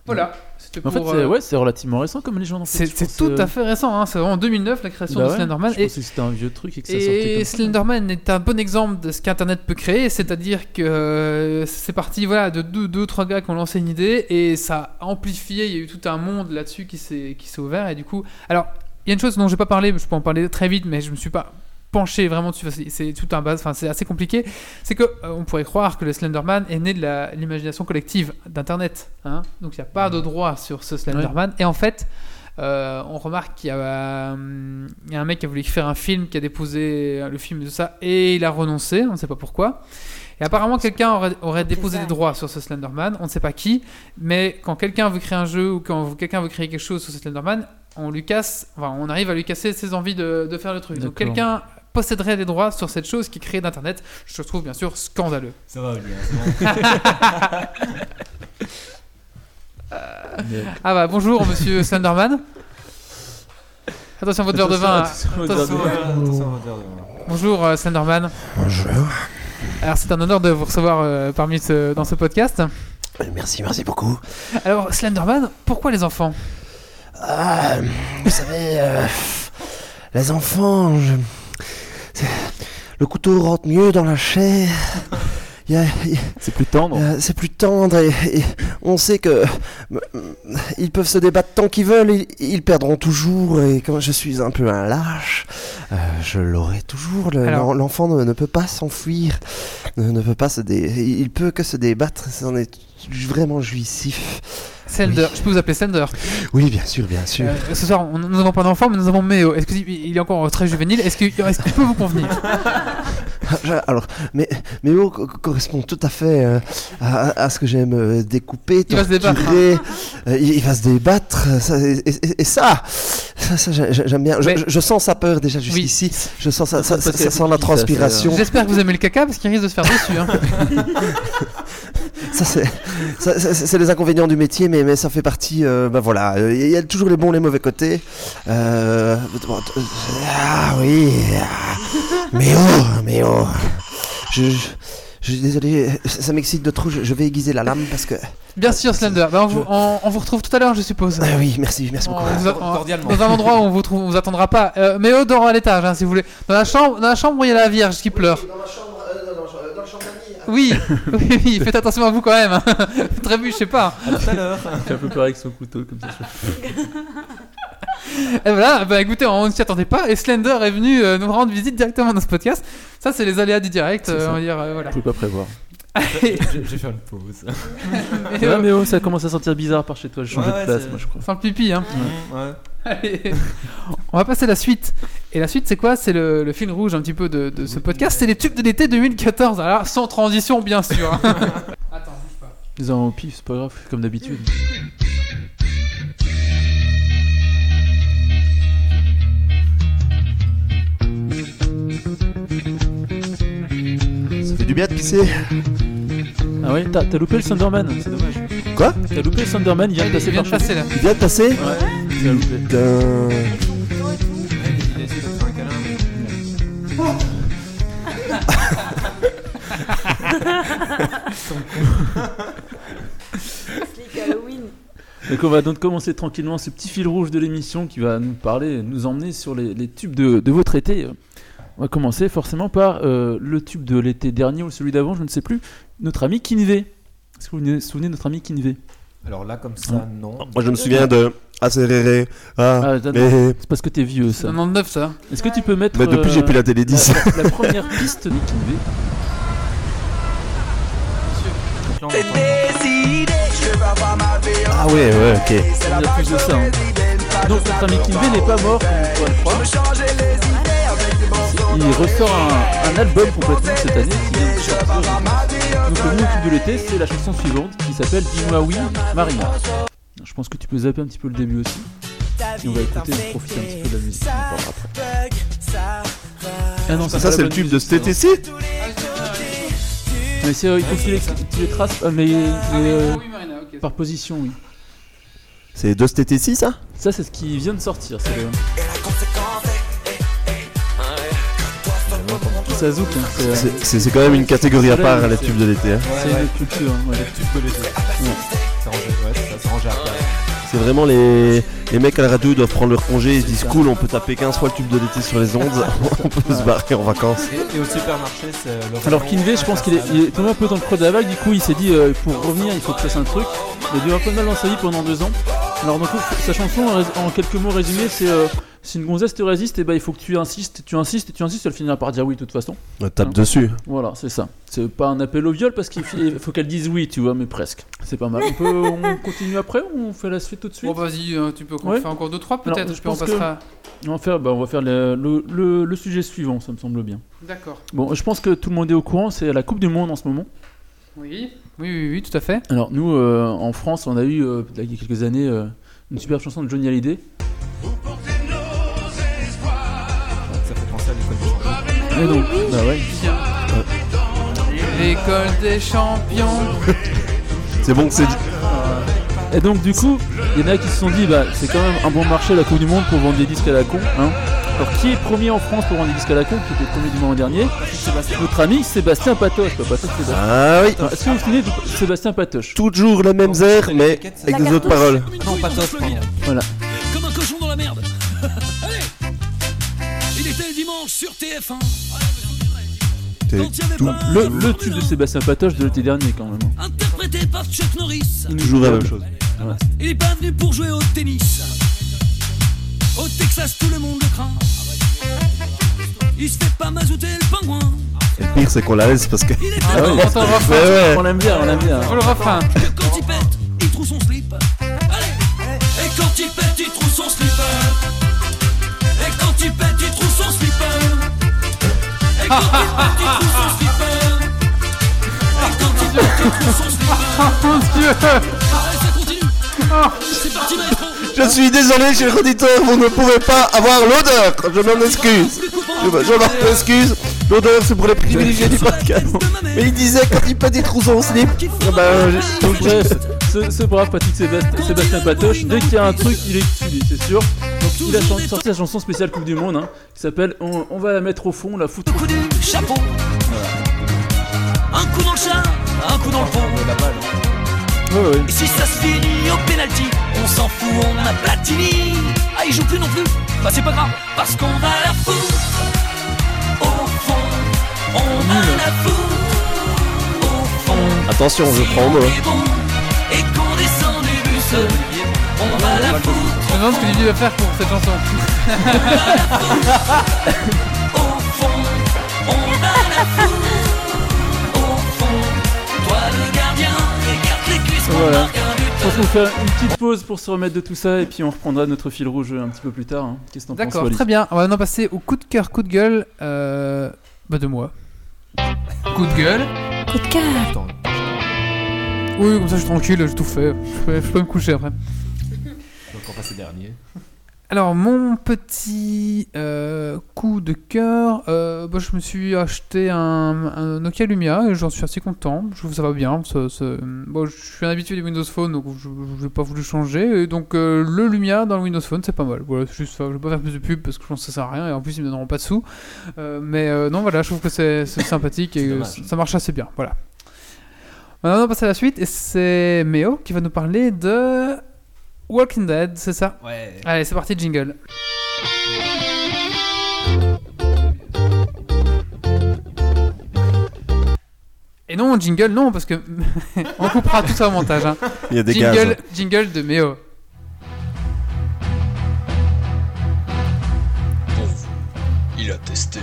[SPEAKER 1] Voilà. C'était
[SPEAKER 5] En fait, c'est
[SPEAKER 1] euh,
[SPEAKER 5] ouais, c'est relativement récent comme légende. En fait.
[SPEAKER 1] c'est tout à fait récent, hein, c'est vraiment 2009 la création
[SPEAKER 5] Bah
[SPEAKER 1] de
[SPEAKER 5] ouais,
[SPEAKER 1] Slenderman.
[SPEAKER 5] Je
[SPEAKER 1] Et
[SPEAKER 5] pensais que c'était un vieux truc et que ça sortait ça.
[SPEAKER 1] Slenderman est un bon exemple de ce qu'Internet peut créer, c'est-à-dire que euh, c'est parti voilà, de deux, deux, trois gars qui ont lancé une idée et ça a amplifié, il y a eu tout un monde là-dessus qui s'est ouvert et du coup... Alors, il y a une chose dont je vais pas parler, je peux en parler très vite, mais je me suis pas penché vraiment dessus, c'est tout un base, enfin c'est assez compliqué, c'est que euh, on pourrait croire que le Slenderman est né de l'imagination collective d'Internet, hein. Donc il n'y a pas de droit sur ce Slenderman, et en fait, euh, on remarque qu'il y, a, euh, il y a un mec qui a voulu faire un film, qui a déposé le film tout ça, et il a renoncé, on ne sait pas pourquoi. Et apparemment, quelqu'un aurait, aurait déposé des droits sur ce Slenderman, on ne sait pas qui, mais quand quelqu'un veut créer un jeu ou quand quelqu'un veut créer quelque chose sur ce Slenderman, on lui casse, enfin, on arrive à lui casser ses envies de, de faire le truc. Donc quelqu'un posséderait des droits sur cette chose qui est créée d'Internet, je trouve bien sûr scandaleux.
[SPEAKER 3] Ça va, bien.
[SPEAKER 5] Mais-
[SPEAKER 1] Ah bah bonjour monsieur Slenderman. Attention votre verre de vin.
[SPEAKER 5] Attention, votre verre de
[SPEAKER 1] Attention.
[SPEAKER 5] vin.
[SPEAKER 3] Attention,
[SPEAKER 1] Bonjour euh, Slenderman.
[SPEAKER 4] Bonjour.
[SPEAKER 1] Alors c'est un honneur de vous recevoir euh, parmi ce, dans ce podcast.
[SPEAKER 4] Merci, merci beaucoup.
[SPEAKER 1] Alors Slenderman, pourquoi les enfants?
[SPEAKER 4] Ah, vous savez, euh, les enfants, je- le couteau rentre mieux dans la chair.
[SPEAKER 5] C'est plus tendre.
[SPEAKER 4] Euh, c'est plus tendre et, et on sait que mm, ils peuvent se débattre tant qu'ils veulent, ils, ils perdront toujours et quand je suis un peu un lâche, euh, je l'aurai toujours. Le- L'enfant ne, ne peut pas s'enfuir, ne, ne peut pas se dé... il peut que se débattre, c'en est vraiment jouissif.
[SPEAKER 1] Slender,
[SPEAKER 4] Oui.
[SPEAKER 1] je peux vous appeler Slender.
[SPEAKER 4] Oui, bien sûr, bien sûr.
[SPEAKER 1] Euh, ce soir, on- nous n'avons pas d'enfant, mais nous avons Méo. Est-ce qu'il il est encore très juvénile? Est-ce qu'il est-ce qu'il peut vous convenir?
[SPEAKER 4] Alors, mais Méo co- correspond tout à fait euh, à, à ce que j'aime euh, découper,
[SPEAKER 1] Il va se débattre, hein.
[SPEAKER 4] euh, il, il va se débattre. ça, et, et- et ça, ça, ça, j'ai- j'aime bien. Je,
[SPEAKER 1] Mais-
[SPEAKER 4] je- je sens sa peur déjà jusqu'ici. Je sens ça, ça,
[SPEAKER 5] Ça,
[SPEAKER 4] ça,
[SPEAKER 5] c'est
[SPEAKER 4] ça sent la transpiration.
[SPEAKER 1] J'espère que vous aimez le caca parce qu'il risque de se faire dessus. Hein.
[SPEAKER 4] Ça, c'est les inconvénients du métier, mais, mais ça fait partie. euh, ben voilà, euh, il y a toujours les bons, les mauvais côtés. Euh, ah oui, mais oh, mais oh. Je, je, je suis désolé, ça, ça m'excite de trop. Je, je vais aiguiser la lame parce que.
[SPEAKER 1] Bien sûr, Slender. Bah, on, vous, on- on vous retrouve tout à l'heure, je suppose.
[SPEAKER 4] Ah oui, merci, merci
[SPEAKER 1] On
[SPEAKER 4] beaucoup.
[SPEAKER 1] vous a- on-
[SPEAKER 3] Cordialement.
[SPEAKER 1] dans un endroit où on vous, trouve, on vous attendra pas. Euh, Méo dort à l'étage, hein, si vous voulez. Dans la chambre, dans la chambre où il y a la Vierge qui pleure.
[SPEAKER 4] Dans la chambre, dans la chambre d'amis.
[SPEAKER 1] Oui, oui, oui, faites attention à vous quand même. hein. Trébu, je sais pas.
[SPEAKER 3] À tout à l'heure.
[SPEAKER 5] Un peu pareil avec son couteau comme ça.
[SPEAKER 1] Et voilà, bah écoutez, on ne s'y attendait pas. Et Slender est venu euh, nous rendre visite directement dans ce podcast. Ça, c'est les aléas du direct, euh, on va dire. euh, voilà.
[SPEAKER 5] Je peux pas prévoir.
[SPEAKER 1] Et,
[SPEAKER 3] J'ai j'ai fait une pause.
[SPEAKER 1] et,
[SPEAKER 5] Ouais,
[SPEAKER 1] euh,
[SPEAKER 5] mais oh, ça commence à sentir bizarre par chez toi. J'ai changé
[SPEAKER 3] Ouais,
[SPEAKER 5] de place,
[SPEAKER 3] c'est-
[SPEAKER 5] moi, je crois.
[SPEAKER 1] sans le pipi, hein.
[SPEAKER 3] Ouais.
[SPEAKER 1] Allez. On va passer à la suite. Et la suite, c'est quoi? C'est le, le fil rouge un petit peu de, de ce podcast. C'est les tubes de l'été 2014. Alors, sans transition, bien sûr. Attends, bouge pas.
[SPEAKER 5] Ils ont pif, c'est pas grave, comme d'habitude.
[SPEAKER 4] Ça fait du bien de pisser.
[SPEAKER 5] Ah ouais, t'as t'as loupé le Thunderman, c'est dommage.
[SPEAKER 4] Quoi?
[SPEAKER 5] T'as loupé le Thunderman, il vient de
[SPEAKER 1] Il
[SPEAKER 5] passer
[SPEAKER 1] vient
[SPEAKER 5] par
[SPEAKER 1] de passer là.
[SPEAKER 4] Il vient de passer?
[SPEAKER 5] Ouais, tu l'as loupé.
[SPEAKER 4] Putain.
[SPEAKER 6] Slick Halloween.
[SPEAKER 5] Donc on va donc commencer tranquillement ce petit fil rouge de l'émission qui va nous parler, nous emmener sur les, les tubes de, de votre été. On va commencer forcément par euh, le tube de l'été dernier ou celui d'avant, je ne sais plus, notre ami Kinvey. Est-ce que vous vous souvenez de notre ami Kinvey?
[SPEAKER 3] Alors là, comme ça, non.
[SPEAKER 4] Moi, je me souviens de Ah,
[SPEAKER 5] Ah, non,
[SPEAKER 4] mais.
[SPEAKER 5] C'est parce que t'es vieux ça.
[SPEAKER 1] 99, ça.
[SPEAKER 5] Est-ce que tu peux mettre
[SPEAKER 4] Mais depuis,
[SPEAKER 5] euh,
[SPEAKER 4] j'ai plus la télé 10.
[SPEAKER 5] la, la première piste de
[SPEAKER 4] Ah ouais, ouais, ok.
[SPEAKER 5] Il y a plus de ça. hein. Donc notre ami Kinvey n'est pas mort, comme on pourrait le croire. Il ressort un, un album complètement cette année qui vient de sortir. Donc le nouveau tube de l'été, c'est la chanson suivante qui s'appelle Dis-moi oui, Marina. Je pense que tu peux zapper un petit peu le début aussi. Et on va écouter, profiter un petit peu de la musique. Ah non,
[SPEAKER 4] Ça,
[SPEAKER 5] pas la
[SPEAKER 4] c'est le tube de cet
[SPEAKER 5] ça. Mais c'est, euh, il faut que tu les, traces, euh, mais, mais, euh, par position, oui.
[SPEAKER 4] C'est de cet été-ci, ça?
[SPEAKER 5] Ça, c'est ce qui vient de sortir. C'est. Ça zouk, hein, c'est, euh,
[SPEAKER 4] C'est- C'est c'est quand même une catégorie à part, les tubes de l'été. hein.
[SPEAKER 5] c'est
[SPEAKER 3] Ouais,
[SPEAKER 5] une culture. hein, ouais.
[SPEAKER 3] Tu peux l'été. C'est
[SPEAKER 4] vraiment les, les mecs à la radio doivent prendre leur congé, ils se disent cool, on peut taper 15 fois le tube de l'été sur les ondes, on peut se barrer en vacances.
[SPEAKER 3] Et, et au supermarché, c'est le
[SPEAKER 5] Alors Kinvey, je pense qu'il est, il est tombé un peu dans le creux de la vague, du coup il s'est dit euh, pour revenir il faut que je fasse un truc. Il a dû avoir pas mal dans sa vie pendant deux ans. Alors donc sa chanson en quelques mots résumés c'est euh, Si une gonzesse te résiste, eh ben, il faut que tu insistes, tu insistes, et tu insistes, elle finira par dire oui de toute façon.
[SPEAKER 4] On tape
[SPEAKER 5] Hein.
[SPEAKER 4] dessus.
[SPEAKER 5] Voilà, c'est ça. C'est pas un appel au viol parce qu'il faut qu'elle dise oui, tu vois, mais presque. C'est pas mal. On, peut, on continue après ou on fait la suite tout de suite?
[SPEAKER 1] Bon, vas-y, euh, tu peux en
[SPEAKER 5] Ouais.
[SPEAKER 1] faire encore 2-3
[SPEAKER 5] Alors,
[SPEAKER 1] peut-être,
[SPEAKER 5] je
[SPEAKER 1] puis on
[SPEAKER 5] pense que-
[SPEAKER 1] passera.
[SPEAKER 5] On va faire, bah, on va faire le, le- le- le sujet suivant, ça me semble bien.
[SPEAKER 1] D'accord.
[SPEAKER 5] Bon, je pense que tout le monde est au courant, c'est la Coupe du Monde en ce moment.
[SPEAKER 1] Oui. oui, oui, oui, tout à fait.
[SPEAKER 5] Alors nous, euh, en France, on a eu, euh, il y a quelques années, euh, une superbe chanson de Johnny Hallyday.
[SPEAKER 8] Ça l'école des champions.
[SPEAKER 5] Et donc, bah ouais.
[SPEAKER 1] L'école des champions.
[SPEAKER 4] C'est bon que c'est dit.
[SPEAKER 5] Et donc du coup, il y en a qui se sont dit, bah c'est quand même un bon marché la Coupe du Monde pour vendre des disques à la con. Hein. Alors qui est premier en France pour vendre des disques à la con, qui était premier du mois dernier? Notre ami Sébastien Patoche, pas Patoche, Sébastien.
[SPEAKER 4] Ah oui.
[SPEAKER 5] Est-ce que vous vous souvenez de Sébastien Patoche?
[SPEAKER 4] Toujours les mêmes airs, mais avec des autres paroles.
[SPEAKER 8] Non, pas top, pardon.
[SPEAKER 5] Voilà.
[SPEAKER 9] Sur TF1.
[SPEAKER 4] T'es
[SPEAKER 9] Quand il y avait
[SPEAKER 4] tout-
[SPEAKER 9] pas
[SPEAKER 5] Le, le tube de Sébastien Patoche de l'été dernier quand même.
[SPEAKER 9] Interprété par Chuck Norris.
[SPEAKER 4] Toujours la même chose.
[SPEAKER 9] Il est pas venu pour jouer au tennis. Au Texas, tout le monde le craint. Il se fait pas mazouter le pingouin.
[SPEAKER 4] Et le pire, c'est qu'on la laisse parce que.
[SPEAKER 9] Il est
[SPEAKER 5] Ah oui.
[SPEAKER 1] Le refrain.
[SPEAKER 4] Ouais, ouais.
[SPEAKER 5] On l'aime bien, on l'aime bien.
[SPEAKER 1] Oh, le refrain.
[SPEAKER 9] que quand il pète, il trouve son slip. Allez Et quand il pète, il trouve son slip. Et quand il pète, il trouve son slip. Et quand il pète, il trouve son slip. Et quand il pète, il trouve son slip.
[SPEAKER 1] Mon Dieu.
[SPEAKER 9] Allez, ça continue. C'est parti, maestro.
[SPEAKER 4] Je suis désolé, cher auditeur, vous ne pouvez pas avoir l'odeur. Je m'en excuse. Je, je m'en excuse. L'odeur, c'est pour les privilégiés du podcast. Mais il disait quand il pète des trous son slip. Ah ben, j'ai-
[SPEAKER 5] Donc bref, ce, ce brave Patrick Sébastien, Sébastien Patoche, dès qu'il y a un truc, il est dessus, c'est sûr. Il a sorti la chanson spéciale Coupe du Monde, hein, qui s'appelle on, on va la mettre au fond, la foutre.
[SPEAKER 9] coup du chapeau. Un coup dans le chat, un coup dans le pont.
[SPEAKER 5] Ouais, ouais.
[SPEAKER 9] Et si ça se finit au penalty, on s'en fout, on a Platini. Ah, il joue plus non plus. Bah, c'est pas grave, parce qu'on va la foutre. Au fond, on va la foutre. Au fond,
[SPEAKER 4] Attention, je prends mot.
[SPEAKER 9] On va la foutre.
[SPEAKER 1] Je me demande ce que Lily va faire pour cette chanson.
[SPEAKER 9] Au fond, on va la foutre. Au fond, toi le gardien, écarte les cuisses qu'on
[SPEAKER 5] Voilà. Je pense qu'on va faire une petite pause pour se remettre de tout ça et puis on reprendra notre fil rouge un petit peu plus tard. hein. Qu'est-ce que t'en penses,
[SPEAKER 1] D'accord, très bien. On va maintenant passer au coup de cœur, coup de gueule euh, bah de moi. Coup de gueule.
[SPEAKER 10] Coup de cœur.
[SPEAKER 1] Oui, comme ça je suis tranquille, j'ai tout fait. Je peux, je peux me coucher après.
[SPEAKER 8] donc on passe dernier.
[SPEAKER 1] Alors, mon petit euh, coup de cœur, euh, bah, je me suis acheté un, un Nokia Lumia et j'en suis assez content. Je trouve ça va bien. ça- ça- bon, je suis un habitué des Windows Phone, donc je n'ai pas voulu changer. Et donc, euh, le Lumia dans le Windows Phone, c'est pas mal. Voilà, juste. Je vais pas faire plus de pub parce que je pense que ça sert à rien et en plus, ils me donneront pas de sous. Mais non, voilà, je trouve que c'est sympathique et ça marche assez bien. Voilà. Maintenant, on va passer à la suite et c'est Méo qui va nous parler de Walking Dead, c'est ça?
[SPEAKER 8] Ouais.
[SPEAKER 1] Allez, c'est parti, jingle. Et non, jingle, non, parce que on coupera tout ça au montage. Hein.
[SPEAKER 4] Il y a des
[SPEAKER 1] Jingle,
[SPEAKER 4] gaz.
[SPEAKER 1] jingle de Méo.
[SPEAKER 11] Il a testé.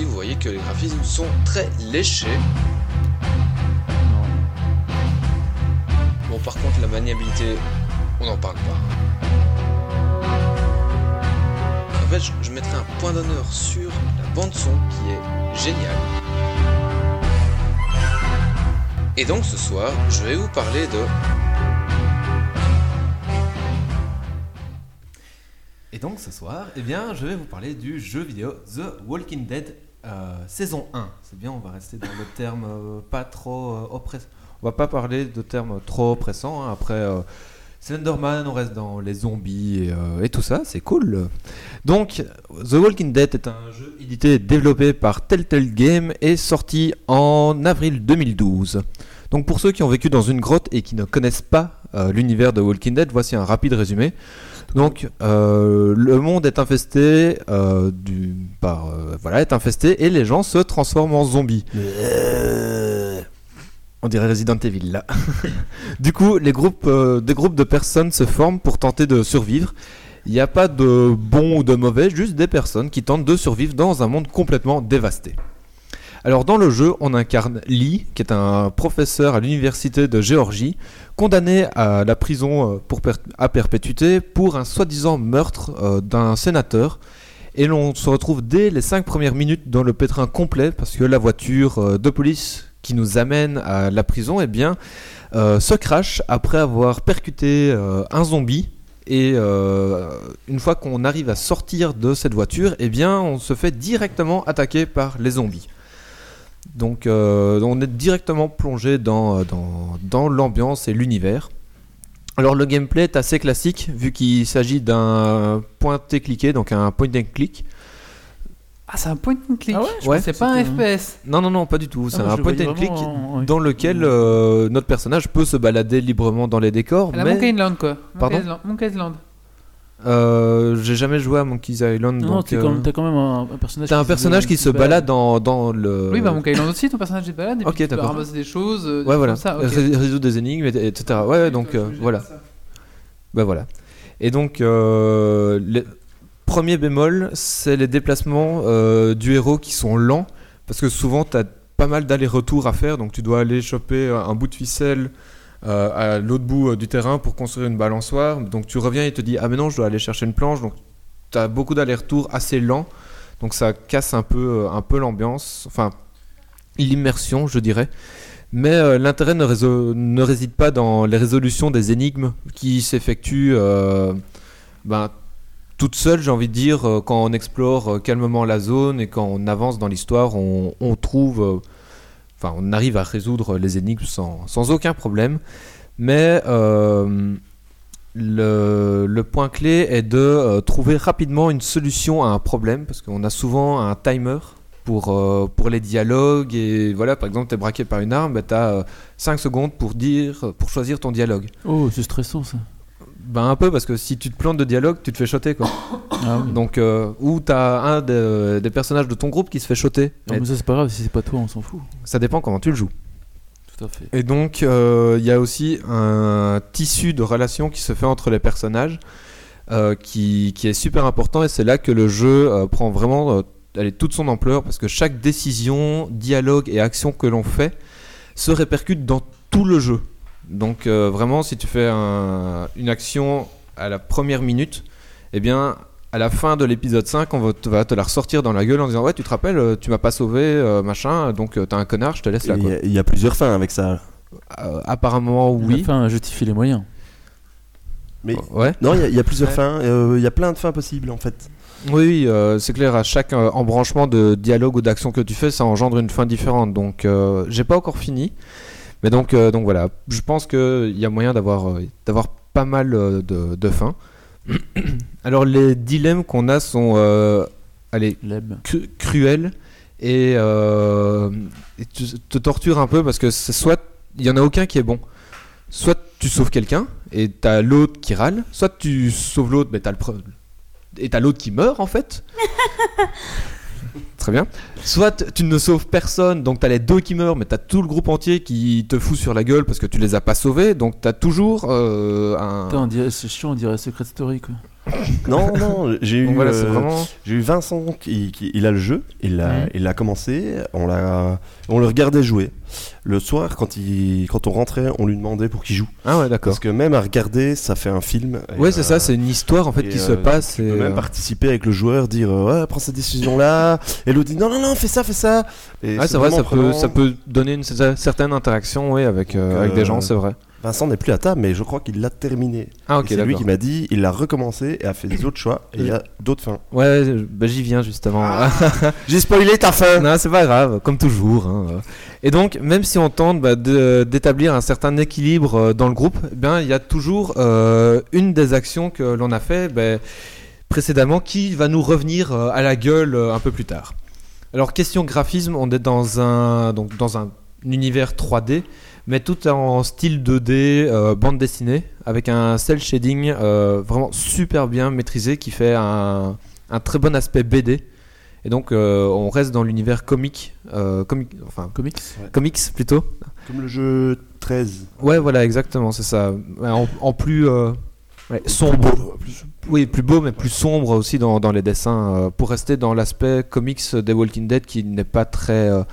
[SPEAKER 11] Vous voyez que les graphismes sont très léchés. Bon, par contre, la maniabilité, on n'en parle pas. En fait, je, je mettrai un point d'honneur sur la bande-son qui est géniale. Et donc ce soir, je vais vous parler de...
[SPEAKER 8] Et donc ce soir, eh bien, je vais vous parler du jeu vidéo The Walking Dead euh, saison 1. C'est bien, on va rester dans le terme euh, pas trop euh, oppressant. On va pas parler de termes trop oppressants. hein. Après Slenderman, on reste dans les zombies et, tout ça, c'est cool. Donc, The Walking Dead est un jeu édité et développé par Telltale Game et sorti en avril 2012. Donc pour ceux qui ont vécu dans une grotte et qui ne connaissent pas l'univers de Walking Dead, voici un rapide résumé. Donc, euh, le monde est infesté euh, du, par, euh, voilà, est infesté et les gens se transforment en zombies. On dirait Resident Evil là. du coup, les groupes, des groupes de personnes se forment pour tenter de survivre. Il n'y a pas de bon ou de mauvais, juste des personnes qui tentent de survivre dans un monde complètement dévasté. Alors dans le jeu, on incarne Lee, qui est un professeur à l'université de Géorgie, condamné à la prison euh, à perpétuité pour un soi-disant meurtre euh, d'un sénateur. Et l'on se retrouve dès les 5 premières minutes dans le pétrin complet parce que la voiture euh, de police qui nous amène à la prison eh bien, se crache après avoir percuté un zombie. Et une fois qu'on arrive à sortir de cette voiture, eh bien, on se fait directement attaquer par les zombies. Donc euh, on est directement plongé dans, euh, dans, dans l'ambiance et l'univers. Alors le gameplay est assez classique vu qu'il s'agit d'un point-et-cliqué, donc un point and click.
[SPEAKER 1] Ah, c'est un point and click.
[SPEAKER 5] Ah ouais,
[SPEAKER 8] Ouais.
[SPEAKER 1] C'est pas un FPS.
[SPEAKER 8] Non, non, non, pas du tout. C'est
[SPEAKER 5] Ah, moi,
[SPEAKER 8] un point and click
[SPEAKER 5] vraiment en-
[SPEAKER 8] dans lequel euh, notre personnage peut se balader librement dans les décors.
[SPEAKER 1] La
[SPEAKER 8] mais
[SPEAKER 1] Monkey Island, quoi.
[SPEAKER 8] Pardon
[SPEAKER 1] Monkey Island.
[SPEAKER 8] Euh, j'ai jamais joué à Monkey's Island.
[SPEAKER 5] Non, non,
[SPEAKER 8] donc,
[SPEAKER 5] t'es
[SPEAKER 8] euh,
[SPEAKER 5] quand t'as quand même un, un personnage.
[SPEAKER 8] T'as un
[SPEAKER 5] qui
[SPEAKER 8] se balade dans, dans le.
[SPEAKER 1] Oui, bah Monkey Island aussi, ton personnage est balade et puis
[SPEAKER 8] Ok,
[SPEAKER 1] tu peux ramasser des choses. euh, des
[SPEAKER 8] Ouais,
[SPEAKER 1] choses
[SPEAKER 8] voilà.
[SPEAKER 1] comme ça.
[SPEAKER 8] Résoudre des énigmes, et- etc. Ouais, ouais, donc euh, voilà. Bah voilà. Et donc, le premier bémol, c'est les déplacements du héros qui sont lents, parce que souvent, tu as pas mal d'allers-retours à faire, donc tu dois aller choper un bout de ficelle à l'autre bout euh, du terrain pour construire une balançoire. Donc tu reviens et te dis, ah mais non, je dois aller chercher une planche, donc tu as beaucoup d'allers-retours assez lents, donc ça casse un peu, euh, un peu l'ambiance, enfin, l'immersion, je dirais. Mais euh, l'intérêt ne, réside pas dans les résolutions des énigmes qui s'effectuent euh, ben, toutes seules, j'ai envie de dire, euh, quand on explore euh, calmement la zone et quand on avance dans l'histoire, on, trouve, euh, enfin, on arrive à résoudre les énigmes sans, sans aucun problème. Mais euh, le, le point clé est de euh, trouver rapidement une solution à un problème, parce qu'on a souvent un timer pour, euh, pour les dialogues. Et voilà, par exemple, tu es braqué par une arme, tu as 5 secondes pour, dire, pour choisir ton dialogue.
[SPEAKER 5] Oh, c'est stressant ça.
[SPEAKER 8] Ben un peu, parce que si tu te plantes de dialogue, tu te fais shotter, quoi.
[SPEAKER 5] Ah oui.
[SPEAKER 8] Donc, euh, ou tu as un des, des personnages de ton groupe qui se fait.
[SPEAKER 5] Non,
[SPEAKER 8] Et
[SPEAKER 5] mais ça, c'est pas grave, si c'est pas toi, on s'en fout.
[SPEAKER 8] ça dépend comment tu le joues.
[SPEAKER 5] Tout à fait.
[SPEAKER 8] Et donc, euh, il y a aussi un tissu de relations qui se fait entre les personnages euh, qui, qui est super important et c'est là que le jeu euh, prend vraiment toute son ampleur parce que chaque décision, dialogue et action que l'on fait se répercute dans tout le jeu. Donc, euh, vraiment, si tu fais un- une action à la première minute, eh bien. À la fin de l'épisode 5, on va te, va te la ressortir dans la gueule en disant Ouais, tu te rappelles, euh, tu m'as pas sauvé, euh, machin, donc euh, t'es un connard, je te laisse là.
[SPEAKER 4] Il y, a- il y a plusieurs fins avec ça.
[SPEAKER 8] Euh, apparemment, oui.
[SPEAKER 5] Enfin, justifier les moyens.
[SPEAKER 4] Mais
[SPEAKER 8] Ouais.
[SPEAKER 4] non, il y a- il y, a plusieurs
[SPEAKER 8] Ouais.
[SPEAKER 4] fins. euh, Il y a plein de fins possibles en fait.
[SPEAKER 8] Oui, oui, euh, c'est clair. À chaque euh, embranchement de dialogue ou d'action que tu fais, ça engendre une fin différente. Donc, euh, j'ai pas encore fini. Mais donc, euh, donc voilà. Je pense qu'il y a moyen d'avoir euh, d'avoir pas mal euh, de, de fins. Alors, les dilemmes qu'on a sont, euh, allez, cru- cruels et, euh, et tu- te torturent un peu parce que soit il y en a aucun qui est bon. Soit tu sauves quelqu'un et t'as l'autre qui râle, soit tu sauves l'autre mais t'as le pre- et t'as l'autre qui meurt en fait. Très bien. Soit tu ne sauves personne, donc t'as les deux qui meurent, mais t'as tout le groupe entier qui te fout sur la gueule parce que tu les as pas sauvés, donc t'as toujours euh, un.
[SPEAKER 5] Putain, on dirait- c'est chiant, on dirait Secret Story quoi.
[SPEAKER 4] Non, non, j'ai eu,
[SPEAKER 8] Donc voilà, c'est
[SPEAKER 4] euh,
[SPEAKER 8] vraiment.
[SPEAKER 4] j'ai eu Vincent qui, qui- il a le jeu, il l'a, il l'a commencé, on l'a, on le regardait jouer. Le soir, quand il, quand on rentrait, on lui demandait pour qu'il joue.
[SPEAKER 8] Ah ouais, d'accord.
[SPEAKER 4] Parce que même à regarder, ça fait un film.
[SPEAKER 8] Ouais, c'est
[SPEAKER 4] euh,
[SPEAKER 8] ça, c'est une histoire en fait qui
[SPEAKER 4] euh,
[SPEAKER 8] se passe.
[SPEAKER 4] Tu
[SPEAKER 8] et,
[SPEAKER 4] peux même
[SPEAKER 8] euh,
[SPEAKER 4] participer avec le joueur, dire euh, ouais, prends cette décision là, et l'autre dit non, non, non, fais ça, fais ça. Et
[SPEAKER 8] Ouais, c'est vrai, ça peut, ça peut donner une cer- certaine interaction ouais, avec, euh,
[SPEAKER 4] Donc,
[SPEAKER 8] avec des
[SPEAKER 4] euh,
[SPEAKER 8] gens, c'est vrai.
[SPEAKER 4] Vincent n'est plus à table, mais je crois qu'il l'a terminé.
[SPEAKER 8] Ah
[SPEAKER 4] Et
[SPEAKER 8] ok,
[SPEAKER 4] c'est lui qui m'a dit, il a recommencé et a fait des autres choix, et il y a d'autres fins.
[SPEAKER 8] Ouais, bah, j'y viens justement.
[SPEAKER 4] J'ai spoilé ta fin
[SPEAKER 8] non, c'est pas grave, comme toujours. hein. Et donc, même si on tente bah, d'établir un certain équilibre euh, dans le groupe, eh bien, il y a toujours euh, une des actions que l'on a fait bah, précédemment qui va nous revenir euh, à la gueule un peu plus tard. Alors, question graphisme, on est dans un, donc, dans un univers 3D, mais tout en style 2D, euh, bande dessinée, avec un cel shading vraiment super bien maîtrisé qui fait un très bon aspect BD. Et donc, euh, on reste dans l'univers comique, euh, comique, enfin
[SPEAKER 5] Comics
[SPEAKER 8] comics plutôt.
[SPEAKER 4] Comme le jeu 13.
[SPEAKER 8] Ouais, voilà, exactement, c'est ça. En, en plus euh, ouais, sombre. Oui, plus beau, mais plus sombre aussi dans, dans les dessins, euh, pour rester dans l'aspect comics des Walking Dead qui n'est pas très euh,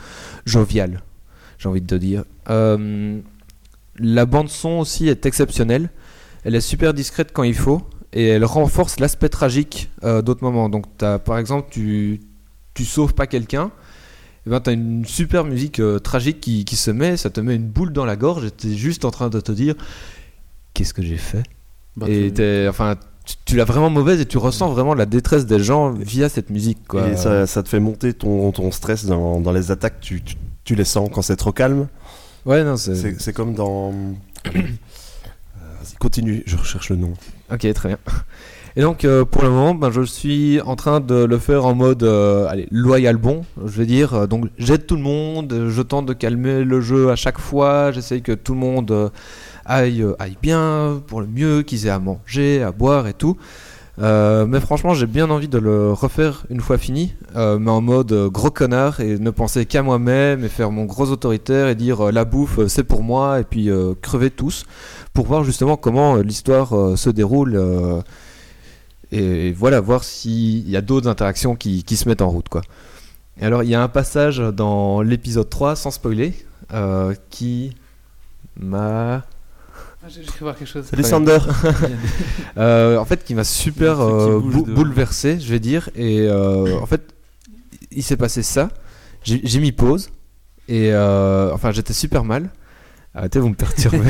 [SPEAKER 8] jovial, j'ai envie de te dire. Euh, la bande-son aussi est exceptionnelle. Elle est super discrète quand il faut, et elle renforce l'aspect tragique euh, d'autres moments. Donc, t'as, par exemple, tu, tu sauves pas quelqu'un. Et ben, t'as une super musique euh, tragique qui, qui se met, ça te met une boule dans la gorge, et t'es juste en train de te dire qu'est-ce que j'ai fait?
[SPEAKER 5] Bah,
[SPEAKER 8] et
[SPEAKER 5] tu-
[SPEAKER 8] t'es- enfin, tu, tu l'as vraiment mauvaise et tu ressens vraiment la détresse des gens via cette musique. Quoi.
[SPEAKER 4] Et ça, ça te fait monter ton, ton stress dans, dans les attaques. Tu, tu, tu les sens quand c'est trop calme?
[SPEAKER 8] Ouais, non, c'est.
[SPEAKER 4] C'est c'est comme dans. Euh, Vas-y, continue, je recherche le nom.
[SPEAKER 8] Ok, très bien. Et donc, euh, pour le moment, ben, je suis en train de le faire en mode euh, allez, loyal bon, je vais dire. Euh, Donc, j'aide tout le monde, je tente de calmer le jeu à chaque fois, j'essaye que tout le monde aille, aille bien, pour le mieux, qu'ils aient à manger, à boire et tout. Mais franchement, j'ai bien envie de le refaire une fois fini, mais en mode gros connard et ne penser qu'à moi-même et faire mon gros autoritaire et dire la bouffe c'est pour moi et puis crever tous pour voir justement comment l'histoire se déroule et, voilà, voir s'il y a d'autres interactions qui, qui se mettent en route. Quoi. Et alors, il y a un passage dans l'épisode 3, sans spoiler, euh, qui m'a.
[SPEAKER 1] Ah, J'ai cru voir quelque chose.
[SPEAKER 4] Salut Sander
[SPEAKER 8] Euh, en fait, qui m'a super euh, bou- bouleversé, je vais dire. Et euh, en fait, il s'est passé ça. J'ai j'ai mis pause. Et euh, enfin, j'étais super mal. Arrêtez, vous me perturbez.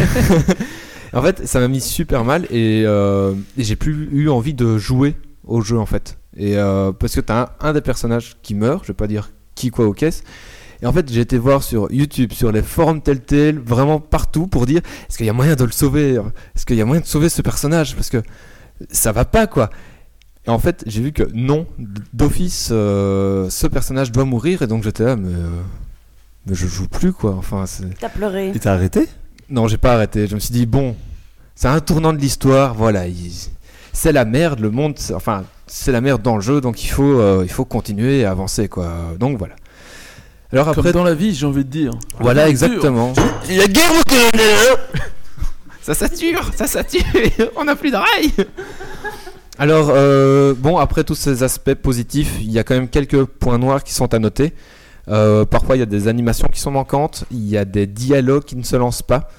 [SPEAKER 8] en fait, ça m'a mis super mal. Et, euh, et j'ai plus eu envie de jouer au jeu, en fait. Et euh, parce que t'as un, un des personnages qui meurt, je vais pas dire qui, quoi, ou qu'est-ce. Et en fait, j'ai été voir sur YouTube, sur les forums Telltale, vraiment partout pour dire est-ce qu'il y a moyen de le sauver? Est-ce qu'il y a moyen de sauver ce personnage? Parce que ça va pas quoi. Et en fait, j'ai vu que non, d'office, euh, ce personnage doit mourir et donc j'étais là, mais, euh, mais je joue plus quoi. Enfin, c'est-
[SPEAKER 6] T'as pleuré.
[SPEAKER 4] Il t'a arrêté?
[SPEAKER 8] Non, j'ai pas arrêté. Je me suis dit bon, c'est un tournant de l'histoire, voilà, il- c'est la merde, le monde, enfin, c'est la merde dans le jeu, donc il faut, euh, il faut continuer et avancer quoi. Donc voilà. Alors
[SPEAKER 5] Comme
[SPEAKER 8] après,
[SPEAKER 5] dans la vie, j'ai envie de dire.
[SPEAKER 8] voilà
[SPEAKER 5] Dur.
[SPEAKER 8] exactement.
[SPEAKER 4] Il y a guerre au colonel
[SPEAKER 8] Ça sature, ça sature, on n'a plus de rails. Alors, euh, bon, après tous ces aspects positifs, il y a quand même quelques points noirs qui sont à noter. Euh, parfois, il y a des animations qui sont manquantes, il y a des dialogues qui ne se lancent pas,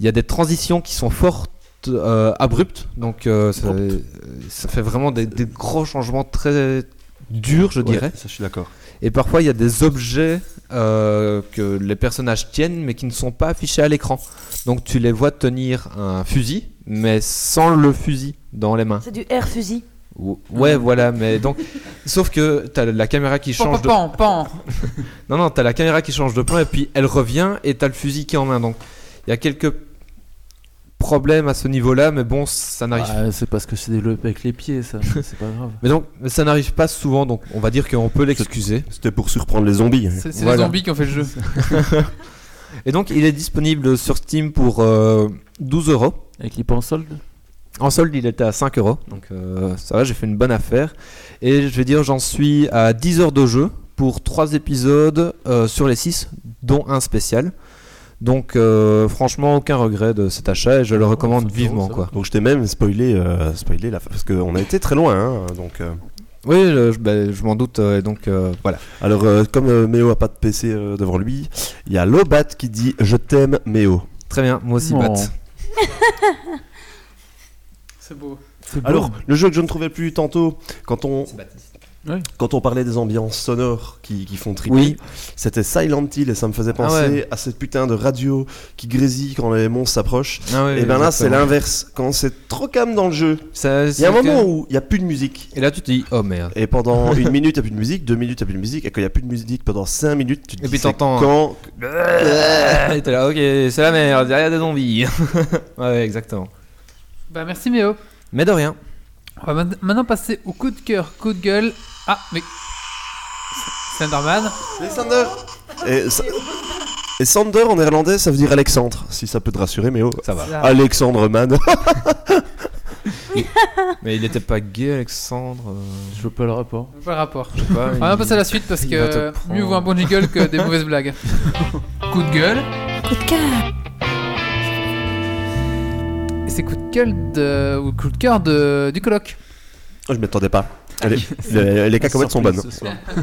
[SPEAKER 8] il y a des transitions qui sont fortes, euh, abruptes, donc euh, ça, fait vraiment des, des gros changements très durs, je dirais.
[SPEAKER 4] Ouais, ça, je suis d'accord.
[SPEAKER 8] Et parfois, il y a des objets euh, que les personnages tiennent, mais qui ne sont pas affichés à l'écran. Donc, tu les vois tenir un fusil, mais sans le fusil dans les mains.
[SPEAKER 6] C'est du air fusil.
[SPEAKER 8] Ou- Ouais, voilà, mais donc. Sauf que tu as la caméra qui change de.
[SPEAKER 1] pan, pan.
[SPEAKER 8] Non, non, tu as la caméra qui change de plan, et puis elle revient, et tu as le fusil qui est en main. Donc, il y a quelques problèmes à ce niveau-là, mais bon, ça n'arrive
[SPEAKER 5] Ah, c'est parce que c'est développé avec les pieds, ça. c'est pas grave.
[SPEAKER 8] Mais donc, mais ça n'arrive pas souvent, donc on va dire qu'on peut l'excuser.
[SPEAKER 4] C'était pour surprendre les zombies.
[SPEAKER 1] C'est c'est
[SPEAKER 8] Voilà.
[SPEAKER 1] les zombies qui ont fait le jeu.
[SPEAKER 8] Et donc, il est disponible sur Steam pour euh, 12 euros.
[SPEAKER 5] Avec les en solde
[SPEAKER 8] En solde, il était à 5 euros. Donc, euh, ça va, j'ai fait une bonne affaire. Et je vais dire, j'en suis à 10 heures de jeu pour 3 épisodes euh, sur les 6, dont un spécial. Donc, euh, franchement, aucun regret de cet achat et je le recommande vivement. quoi.
[SPEAKER 4] Donc je t'ai même spoilé, euh, spoilé la parce qu'on a été très loin. hein, donc, euh,
[SPEAKER 8] Oui, je, ben, je m'en doute. euh, et donc, euh, voilà.
[SPEAKER 4] Alors, euh, comme euh, Méo a pas de PC euh, devant lui, il y a Lobat qui dit Je t'aime, Méo.
[SPEAKER 8] Très bien, moi aussi,
[SPEAKER 5] Non.
[SPEAKER 8] Bat.
[SPEAKER 1] C'est beau.
[SPEAKER 4] Alors, le jeu que je ne trouvais plus tantôt, quand on,
[SPEAKER 5] Oui.
[SPEAKER 4] quand on parlait des ambiances sonores qui, qui font triper,
[SPEAKER 8] Oui.
[SPEAKER 4] c'était Silent Hill et ça me faisait
[SPEAKER 8] Ah
[SPEAKER 4] penser
[SPEAKER 8] ouais.
[SPEAKER 4] à cette putain de radio qui grésille quand les monstres s'approchent.
[SPEAKER 8] Ah oui,
[SPEAKER 4] et ben là, c'est l'inverse. Quand c'est trop calme dans le jeu, il y a un moment
[SPEAKER 8] que-
[SPEAKER 4] où il n'y a plus de musique.
[SPEAKER 8] Et là, tu te dis, oh merde.
[SPEAKER 4] Et pendant une minute, il n'y a plus de musique, deux minutes, il n'y a plus de musique, et quand il n'y a plus de musique pendant cinq minutes, tu te
[SPEAKER 8] Et
[SPEAKER 4] dis
[SPEAKER 8] t'entends-
[SPEAKER 4] quand
[SPEAKER 8] Et t'es là, ok, c'est la merde, derrière des zombies. ouais, exactement.
[SPEAKER 1] Bah merci Méo.
[SPEAKER 8] Mais de rien.
[SPEAKER 1] On va ma- maintenant passer au coup de cœur, coup de gueule. Ah, mais. Slenderman.
[SPEAKER 4] Et Sander et, Sa- et Sander en néerlandais, ça veut dire Alexandre, si ça peut te rassurer, oh.
[SPEAKER 8] Ça va.
[SPEAKER 1] Ça-
[SPEAKER 4] Alexandre Man.
[SPEAKER 8] Mais il était pas gay, Alexandre. euh,
[SPEAKER 5] Je vois pas le rapport.
[SPEAKER 1] Pas le rapport.
[SPEAKER 8] je.
[SPEAKER 1] On va passer à la suite parce que mieux vaut un bon jiggle que des mauvaises blagues. Coup de gueule.
[SPEAKER 6] Coup de cœur.
[SPEAKER 1] Et c'est coup de gueule de... ou coup de cœur de... du colloque.
[SPEAKER 4] Oh, je m'attendais pas. Allez, les, les cacahuètes sont bonnes.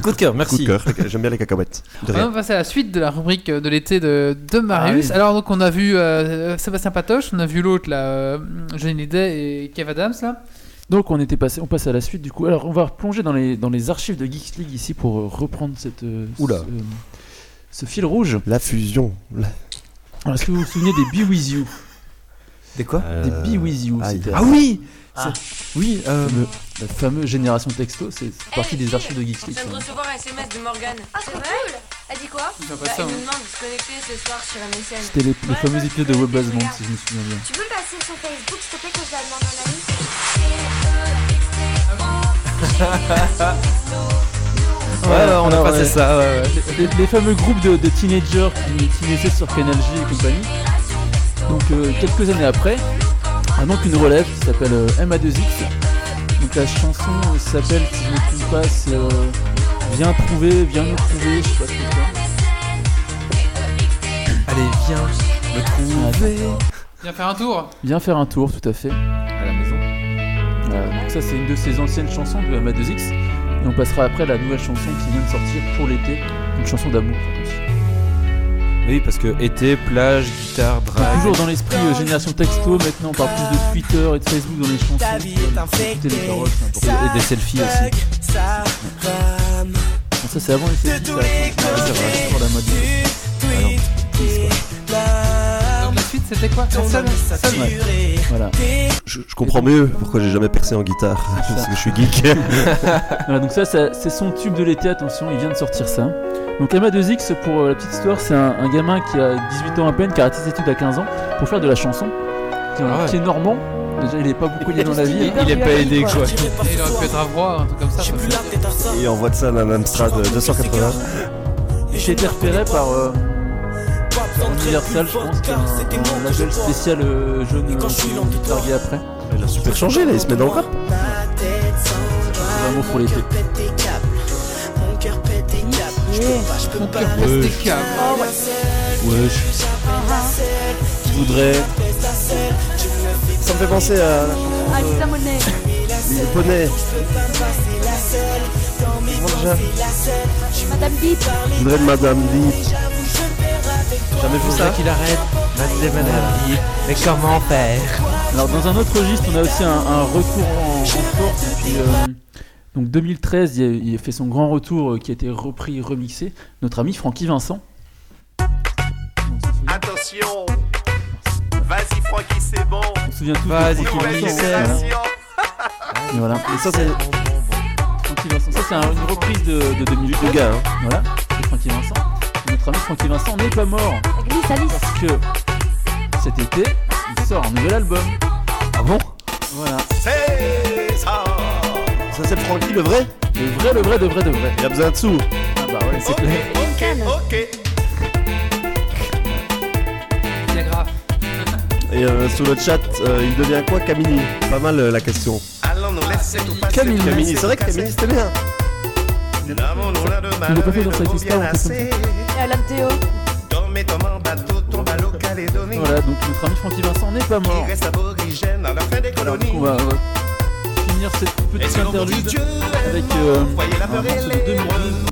[SPEAKER 8] Coup de cœur,
[SPEAKER 4] Coup
[SPEAKER 8] merci.
[SPEAKER 4] de cœur, j'aime bien les cacahuètes. De
[SPEAKER 1] On va passer à la suite de la rubrique de l'été de, de Marius.
[SPEAKER 5] Ah oui.
[SPEAKER 1] Alors donc on a vu euh, Sébastien Patoche, on a vu l'autre là, euh, Johnny et Kev Adams là.
[SPEAKER 5] Donc on était passé, on passe à la suite du coup. Alors on va replonger dans les, dans les archives de Geeks League ici pour euh, reprendre cette, euh,
[SPEAKER 8] Oula.
[SPEAKER 5] Ce, ce fil rouge.
[SPEAKER 4] La fusion. la-
[SPEAKER 5] Est-ce que vous vous souvenez des Be With You?
[SPEAKER 8] Des quoi
[SPEAKER 4] Euh,
[SPEAKER 5] Des Be With You. c'était-
[SPEAKER 8] Ah oui
[SPEAKER 5] Ah.
[SPEAKER 8] Oui, euh,
[SPEAKER 5] la fameuse génération texto, c'est c'est partie des archives de Geeks
[SPEAKER 6] Je viens de
[SPEAKER 5] ça.
[SPEAKER 6] recevoir un SMS de Morgane.
[SPEAKER 12] Ah, c'est cool Elle dit quoi
[SPEAKER 1] va
[SPEAKER 6] Bah,
[SPEAKER 1] passer,
[SPEAKER 6] il
[SPEAKER 1] hein.
[SPEAKER 6] nous demande de se connecter ce soir sur MSN.
[SPEAKER 5] C'était les, les fameux épisodes de Web Basement, si je me souviens bien.
[SPEAKER 12] Tu peux passer son Facebook, s'il te plaît, que je la demande en ami
[SPEAKER 8] ouais, on a passé
[SPEAKER 5] ouais.
[SPEAKER 8] ça. ouais, ouais.
[SPEAKER 5] les, les fameux groupes de, de teenagers qui, naissaient sur Canal J et compagnie. Donc euh, quelques années après, a donc une relève qui s'appelle euh, MA2X. Donc la chanson s'appelle, si je ne me trompe pas, c'est euh, Viens trouver, viens nous trouver, je sais pas ce que
[SPEAKER 8] Allez, viens me trouver.
[SPEAKER 1] Viens faire un tour.
[SPEAKER 5] Viens faire un tour, tout à fait.
[SPEAKER 8] À la maison.
[SPEAKER 5] Donc ça c'est une de ses anciennes chansons de MA2X. Et on passera après à la nouvelle chanson qui vient de sortir pour l'été, une chanson d'amour.
[SPEAKER 8] Oui, parce que été, plage, guitare, drague.
[SPEAKER 5] Toujours dans l'esprit euh, génération texto, maintenant on parle plus de Twitter et de Facebook dans les chansons. Écouter les paroles, c'est important.
[SPEAKER 8] Et, et des selfies aussi.
[SPEAKER 5] Ça c'est avant les selfies, ça. C'est vrai, c'est toujours la mode.
[SPEAKER 1] Donc la suite c'était quoi Un seul Seul
[SPEAKER 5] Ouais. Voilà.
[SPEAKER 4] Je, je comprends mieux pourquoi j'ai jamais percé en guitare. Parce que je suis geek.
[SPEAKER 5] Voilà, donc ça, ça- c'est son tube de l'été, attention, il vient de sortir ça. Donc MA2X, pour euh, la petite histoire, c'est un, un gamin qui a 18 ans à peine, qui a arrêté ses études à 15 ans pour faire de la chanson, qui, est-
[SPEAKER 8] Ah ouais.
[SPEAKER 5] qui est normand. Déjà, il est pas beaucoup lié dans la vie. hein.
[SPEAKER 8] Il est pas aidé, quoi.
[SPEAKER 1] Il aurait pu être Avroy, un truc comme ça. ça fait-
[SPEAKER 4] Et on voit de ça d'un Amstrad 280.
[SPEAKER 5] Et qui a été repéré par euh, par Universal, je pense, qui est un, un label spécial euh, jaune qui est largué après.
[SPEAKER 4] Il a super changé là, il se met dans le rap.
[SPEAKER 5] C'est vraiment pour l'été.
[SPEAKER 1] Mon cœur pèse des câbles.
[SPEAKER 5] Ouais, je je voudrais.
[SPEAKER 4] Ça me fait penser à
[SPEAKER 12] Alisa Monet.
[SPEAKER 4] les poneys.
[SPEAKER 12] Madame Bip.
[SPEAKER 4] Je voudrais de Madame Bip. Jamais vu ça
[SPEAKER 8] qu'il arrête. Mais comment faire?
[SPEAKER 5] Alors dans un autre registre, on a aussi un, un retour en, en force depuis euh, donc 2013. Il a, il a fait son grand retour euh, qui a été repris, remixé. Notre ami Francky Vincent.
[SPEAKER 13] Attention Vas-y Francky, c'est bon
[SPEAKER 5] On se souvient tous
[SPEAKER 8] Vas-y,
[SPEAKER 5] de Francky
[SPEAKER 8] c'est
[SPEAKER 5] voilà.
[SPEAKER 13] Attention
[SPEAKER 5] Et voilà. Et ça c'est Francky Vincent. Ça c'est un- une reprise de, de 2008.
[SPEAKER 4] Le gars, hein.
[SPEAKER 5] Voilà. De Francky Vincent. Notre ami Francky Vincent n'est pas mort
[SPEAKER 12] Glisse Alice.
[SPEAKER 5] parce que cet été il sort un nouvel album.
[SPEAKER 8] Ah bon
[SPEAKER 5] Voilà.
[SPEAKER 13] C'est ça
[SPEAKER 4] Ça c'est Francky le vrai
[SPEAKER 5] Le vrai, le vrai, de vrai, de vrai.
[SPEAKER 4] Il a besoin de sous.
[SPEAKER 5] Ah bah ouais, c'est clair.
[SPEAKER 13] Ok
[SPEAKER 1] Bien grave.
[SPEAKER 4] Et euh, sur le chat, euh, il devient quoi Camini? Pas mal euh, la question.
[SPEAKER 13] Allons nous laisser tout passer
[SPEAKER 5] Camini.
[SPEAKER 4] Camini, c'est vrai que Camini c'était bien.
[SPEAKER 13] De
[SPEAKER 5] Il l'a pas
[SPEAKER 13] Calédonie
[SPEAKER 5] Voilà, donc notre ami Francky Vincent n'est pas mort. Alors, du
[SPEAKER 13] colonies
[SPEAKER 5] coup, on va, va finir cette petite
[SPEAKER 13] que
[SPEAKER 5] interlude
[SPEAKER 13] Dieu
[SPEAKER 5] avec euh, un morceau de
[SPEAKER 13] les
[SPEAKER 5] 2012.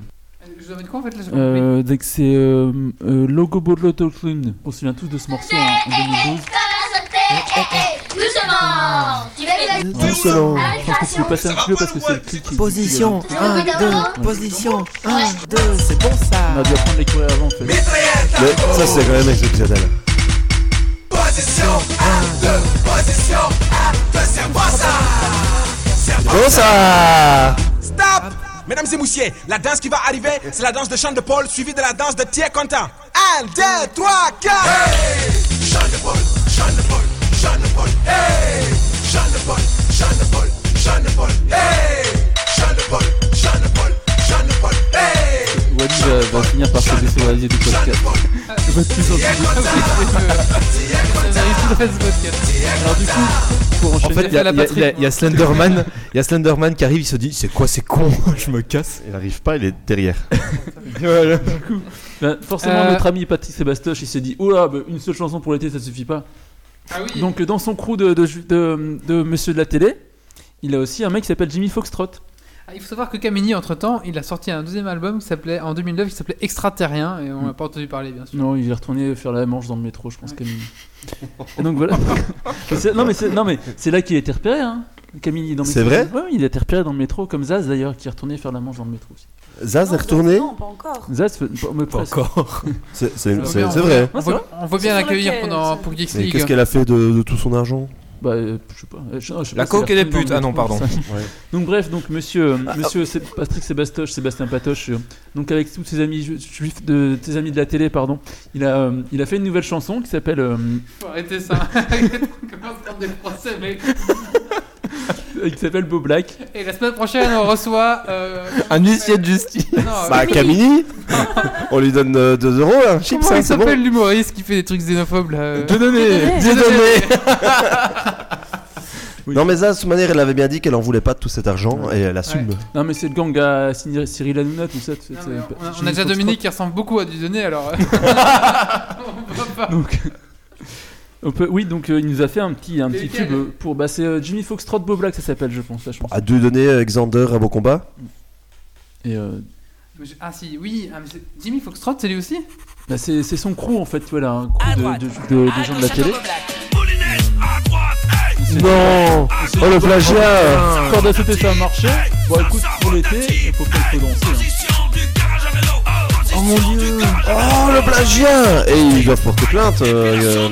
[SPEAKER 1] Je dois mettre quoi en fait là j'ai pas compris.
[SPEAKER 5] Euh, donc c'est euh, euh, Logo Bolo Clean. On se souvient tous de ce morceau en 2012.
[SPEAKER 12] Doucement Tu vas
[SPEAKER 4] Doucement.
[SPEAKER 5] Je pense que passer un petit peu parce que c'est le.
[SPEAKER 12] Position.
[SPEAKER 5] qui-
[SPEAKER 12] Un, deux,
[SPEAKER 5] position,
[SPEAKER 12] 1,
[SPEAKER 13] 2, c'est bon ça
[SPEAKER 5] On a dû apprendre les courir avant en fait.
[SPEAKER 4] Mais ça c'est quand même exceptionnel. Bon ça
[SPEAKER 14] Stop Mesdames et messieurs, la danse qui va arriver, c'est la danse de Sean de Paul suivie de la danse de Thierry Quentin. 1, 2, 3, 4
[SPEAKER 9] Jean de Paul, Jean de Paul, Jean de Paul, hey! Paul, Paul, Paul, hey! Paul, Paul, Paul, hey!
[SPEAKER 5] Wally va finir par se désolariser du podcast. Je vois de plus en plus. Alors du coup, pour
[SPEAKER 8] En fait, il y, y y a- il y a Slenderman, il y a Slenderman qui arrive, il se dit c'est quoi, c'est con, je me casse.
[SPEAKER 4] Il arrive pas, il est derrière.
[SPEAKER 5] Voilà. Du coup, ben, forcément,
[SPEAKER 1] Euh.
[SPEAKER 5] notre ami Patrick Sébastoche, il s'est dit Oh là, bah, une seule chanson pour l'été, ça suffit pas.
[SPEAKER 1] Ah oui.
[SPEAKER 5] Donc, euh, dans son crew de, de, de- de Monsieur de la télé, il a aussi un mec qui s'appelle Jimmy Foxtrot.
[SPEAKER 1] Ah, il faut savoir que Camini, entre temps, il a sorti un deuxième album qui s'appelait en 2009 qui s'appelait Extraterrien et on n'a pas entendu parler, bien sûr.
[SPEAKER 5] Non, il est retourné faire la manche dans le métro, je pense, Camille. Et donc voilà. Non, mais c'est, non, mais c'est là qu'il a été repéré, hein. Camille dans le
[SPEAKER 4] C'est
[SPEAKER 5] métro.
[SPEAKER 4] vrai?
[SPEAKER 5] Ouais, il a été repéré dans le métro, comme Zaz d'ailleurs, qui est retourné faire la manche dans le métro aussi.
[SPEAKER 4] Zaz est retourné
[SPEAKER 10] Non, pas encore.
[SPEAKER 5] Zaz, pas.
[SPEAKER 8] Encore.
[SPEAKER 4] C'est vrai.
[SPEAKER 1] On
[SPEAKER 5] Ah,
[SPEAKER 1] voit bien l'accueillir pour Geeks
[SPEAKER 4] Mais
[SPEAKER 1] League.
[SPEAKER 4] qu'est-ce qu'elle a fait de, de tout son argent?
[SPEAKER 5] Bah, je sais pas. Je- je sais
[SPEAKER 8] La
[SPEAKER 5] pas elle
[SPEAKER 8] et les putes. Ah non, pardon.
[SPEAKER 5] Donc bref, donc monsieur, monsieur c'est Patrick Sébastoche, Sébastien Patoche, euh, donc avec tous ses amis ju- juifs de tes amis de la télé, pardon, il a, euh, il a fait une nouvelle chanson qui s'appelle, euh,
[SPEAKER 1] Faut arrêter ça. commence des procès, mec.
[SPEAKER 5] qui s'appelle Beau Black.
[SPEAKER 1] Et la semaine prochaine, on reçoit. euh,
[SPEAKER 8] Un huissier de justice.
[SPEAKER 1] non,
[SPEAKER 4] Bah, Camini On lui donne 2 euros, un chips,
[SPEAKER 1] Comment
[SPEAKER 4] hein,
[SPEAKER 1] il
[SPEAKER 4] bon.
[SPEAKER 1] s'appelle l'humoriste qui fait des trucs xénophobes là euh
[SPEAKER 8] Dieudonné.
[SPEAKER 4] Dieudonné. Non, mais de toute manière, elle avait bien dit qu'elle en voulait pas de tout cet argent et elle assume.
[SPEAKER 5] Non mais c'est le gang à Cyril Hanouna, tout ça.
[SPEAKER 1] on, a, on
[SPEAKER 5] Jimmy
[SPEAKER 1] a déjà. Dominique qui ressemble beaucoup à Dieudonné alors. euh, on peut pas.
[SPEAKER 5] Donc, on peut, oui, donc euh, il nous a fait un petit, un petit tube euh, pour. Bah, c'est euh, Jimmy Foxtrot Beau Black, ça s'appelle, je pense, chanson.
[SPEAKER 4] À deux donner Alexander à beau combat
[SPEAKER 5] Et euh,
[SPEAKER 1] Ah si, oui, ah, mais Jimmy Foxtrot, c'est lui aussi?
[SPEAKER 5] bah, c'est c'est son crew en fait, tu vois là, un crew de, de, de- de gens de la télé.
[SPEAKER 4] Non Oh le plagiat
[SPEAKER 5] Corde à sauter, ça a marché. Bon, écoute, pour l'été, il faut faut danser. hein.
[SPEAKER 4] Oh mon dieu Oh le plagiat Et ils doivent porter plainte, euh, euh,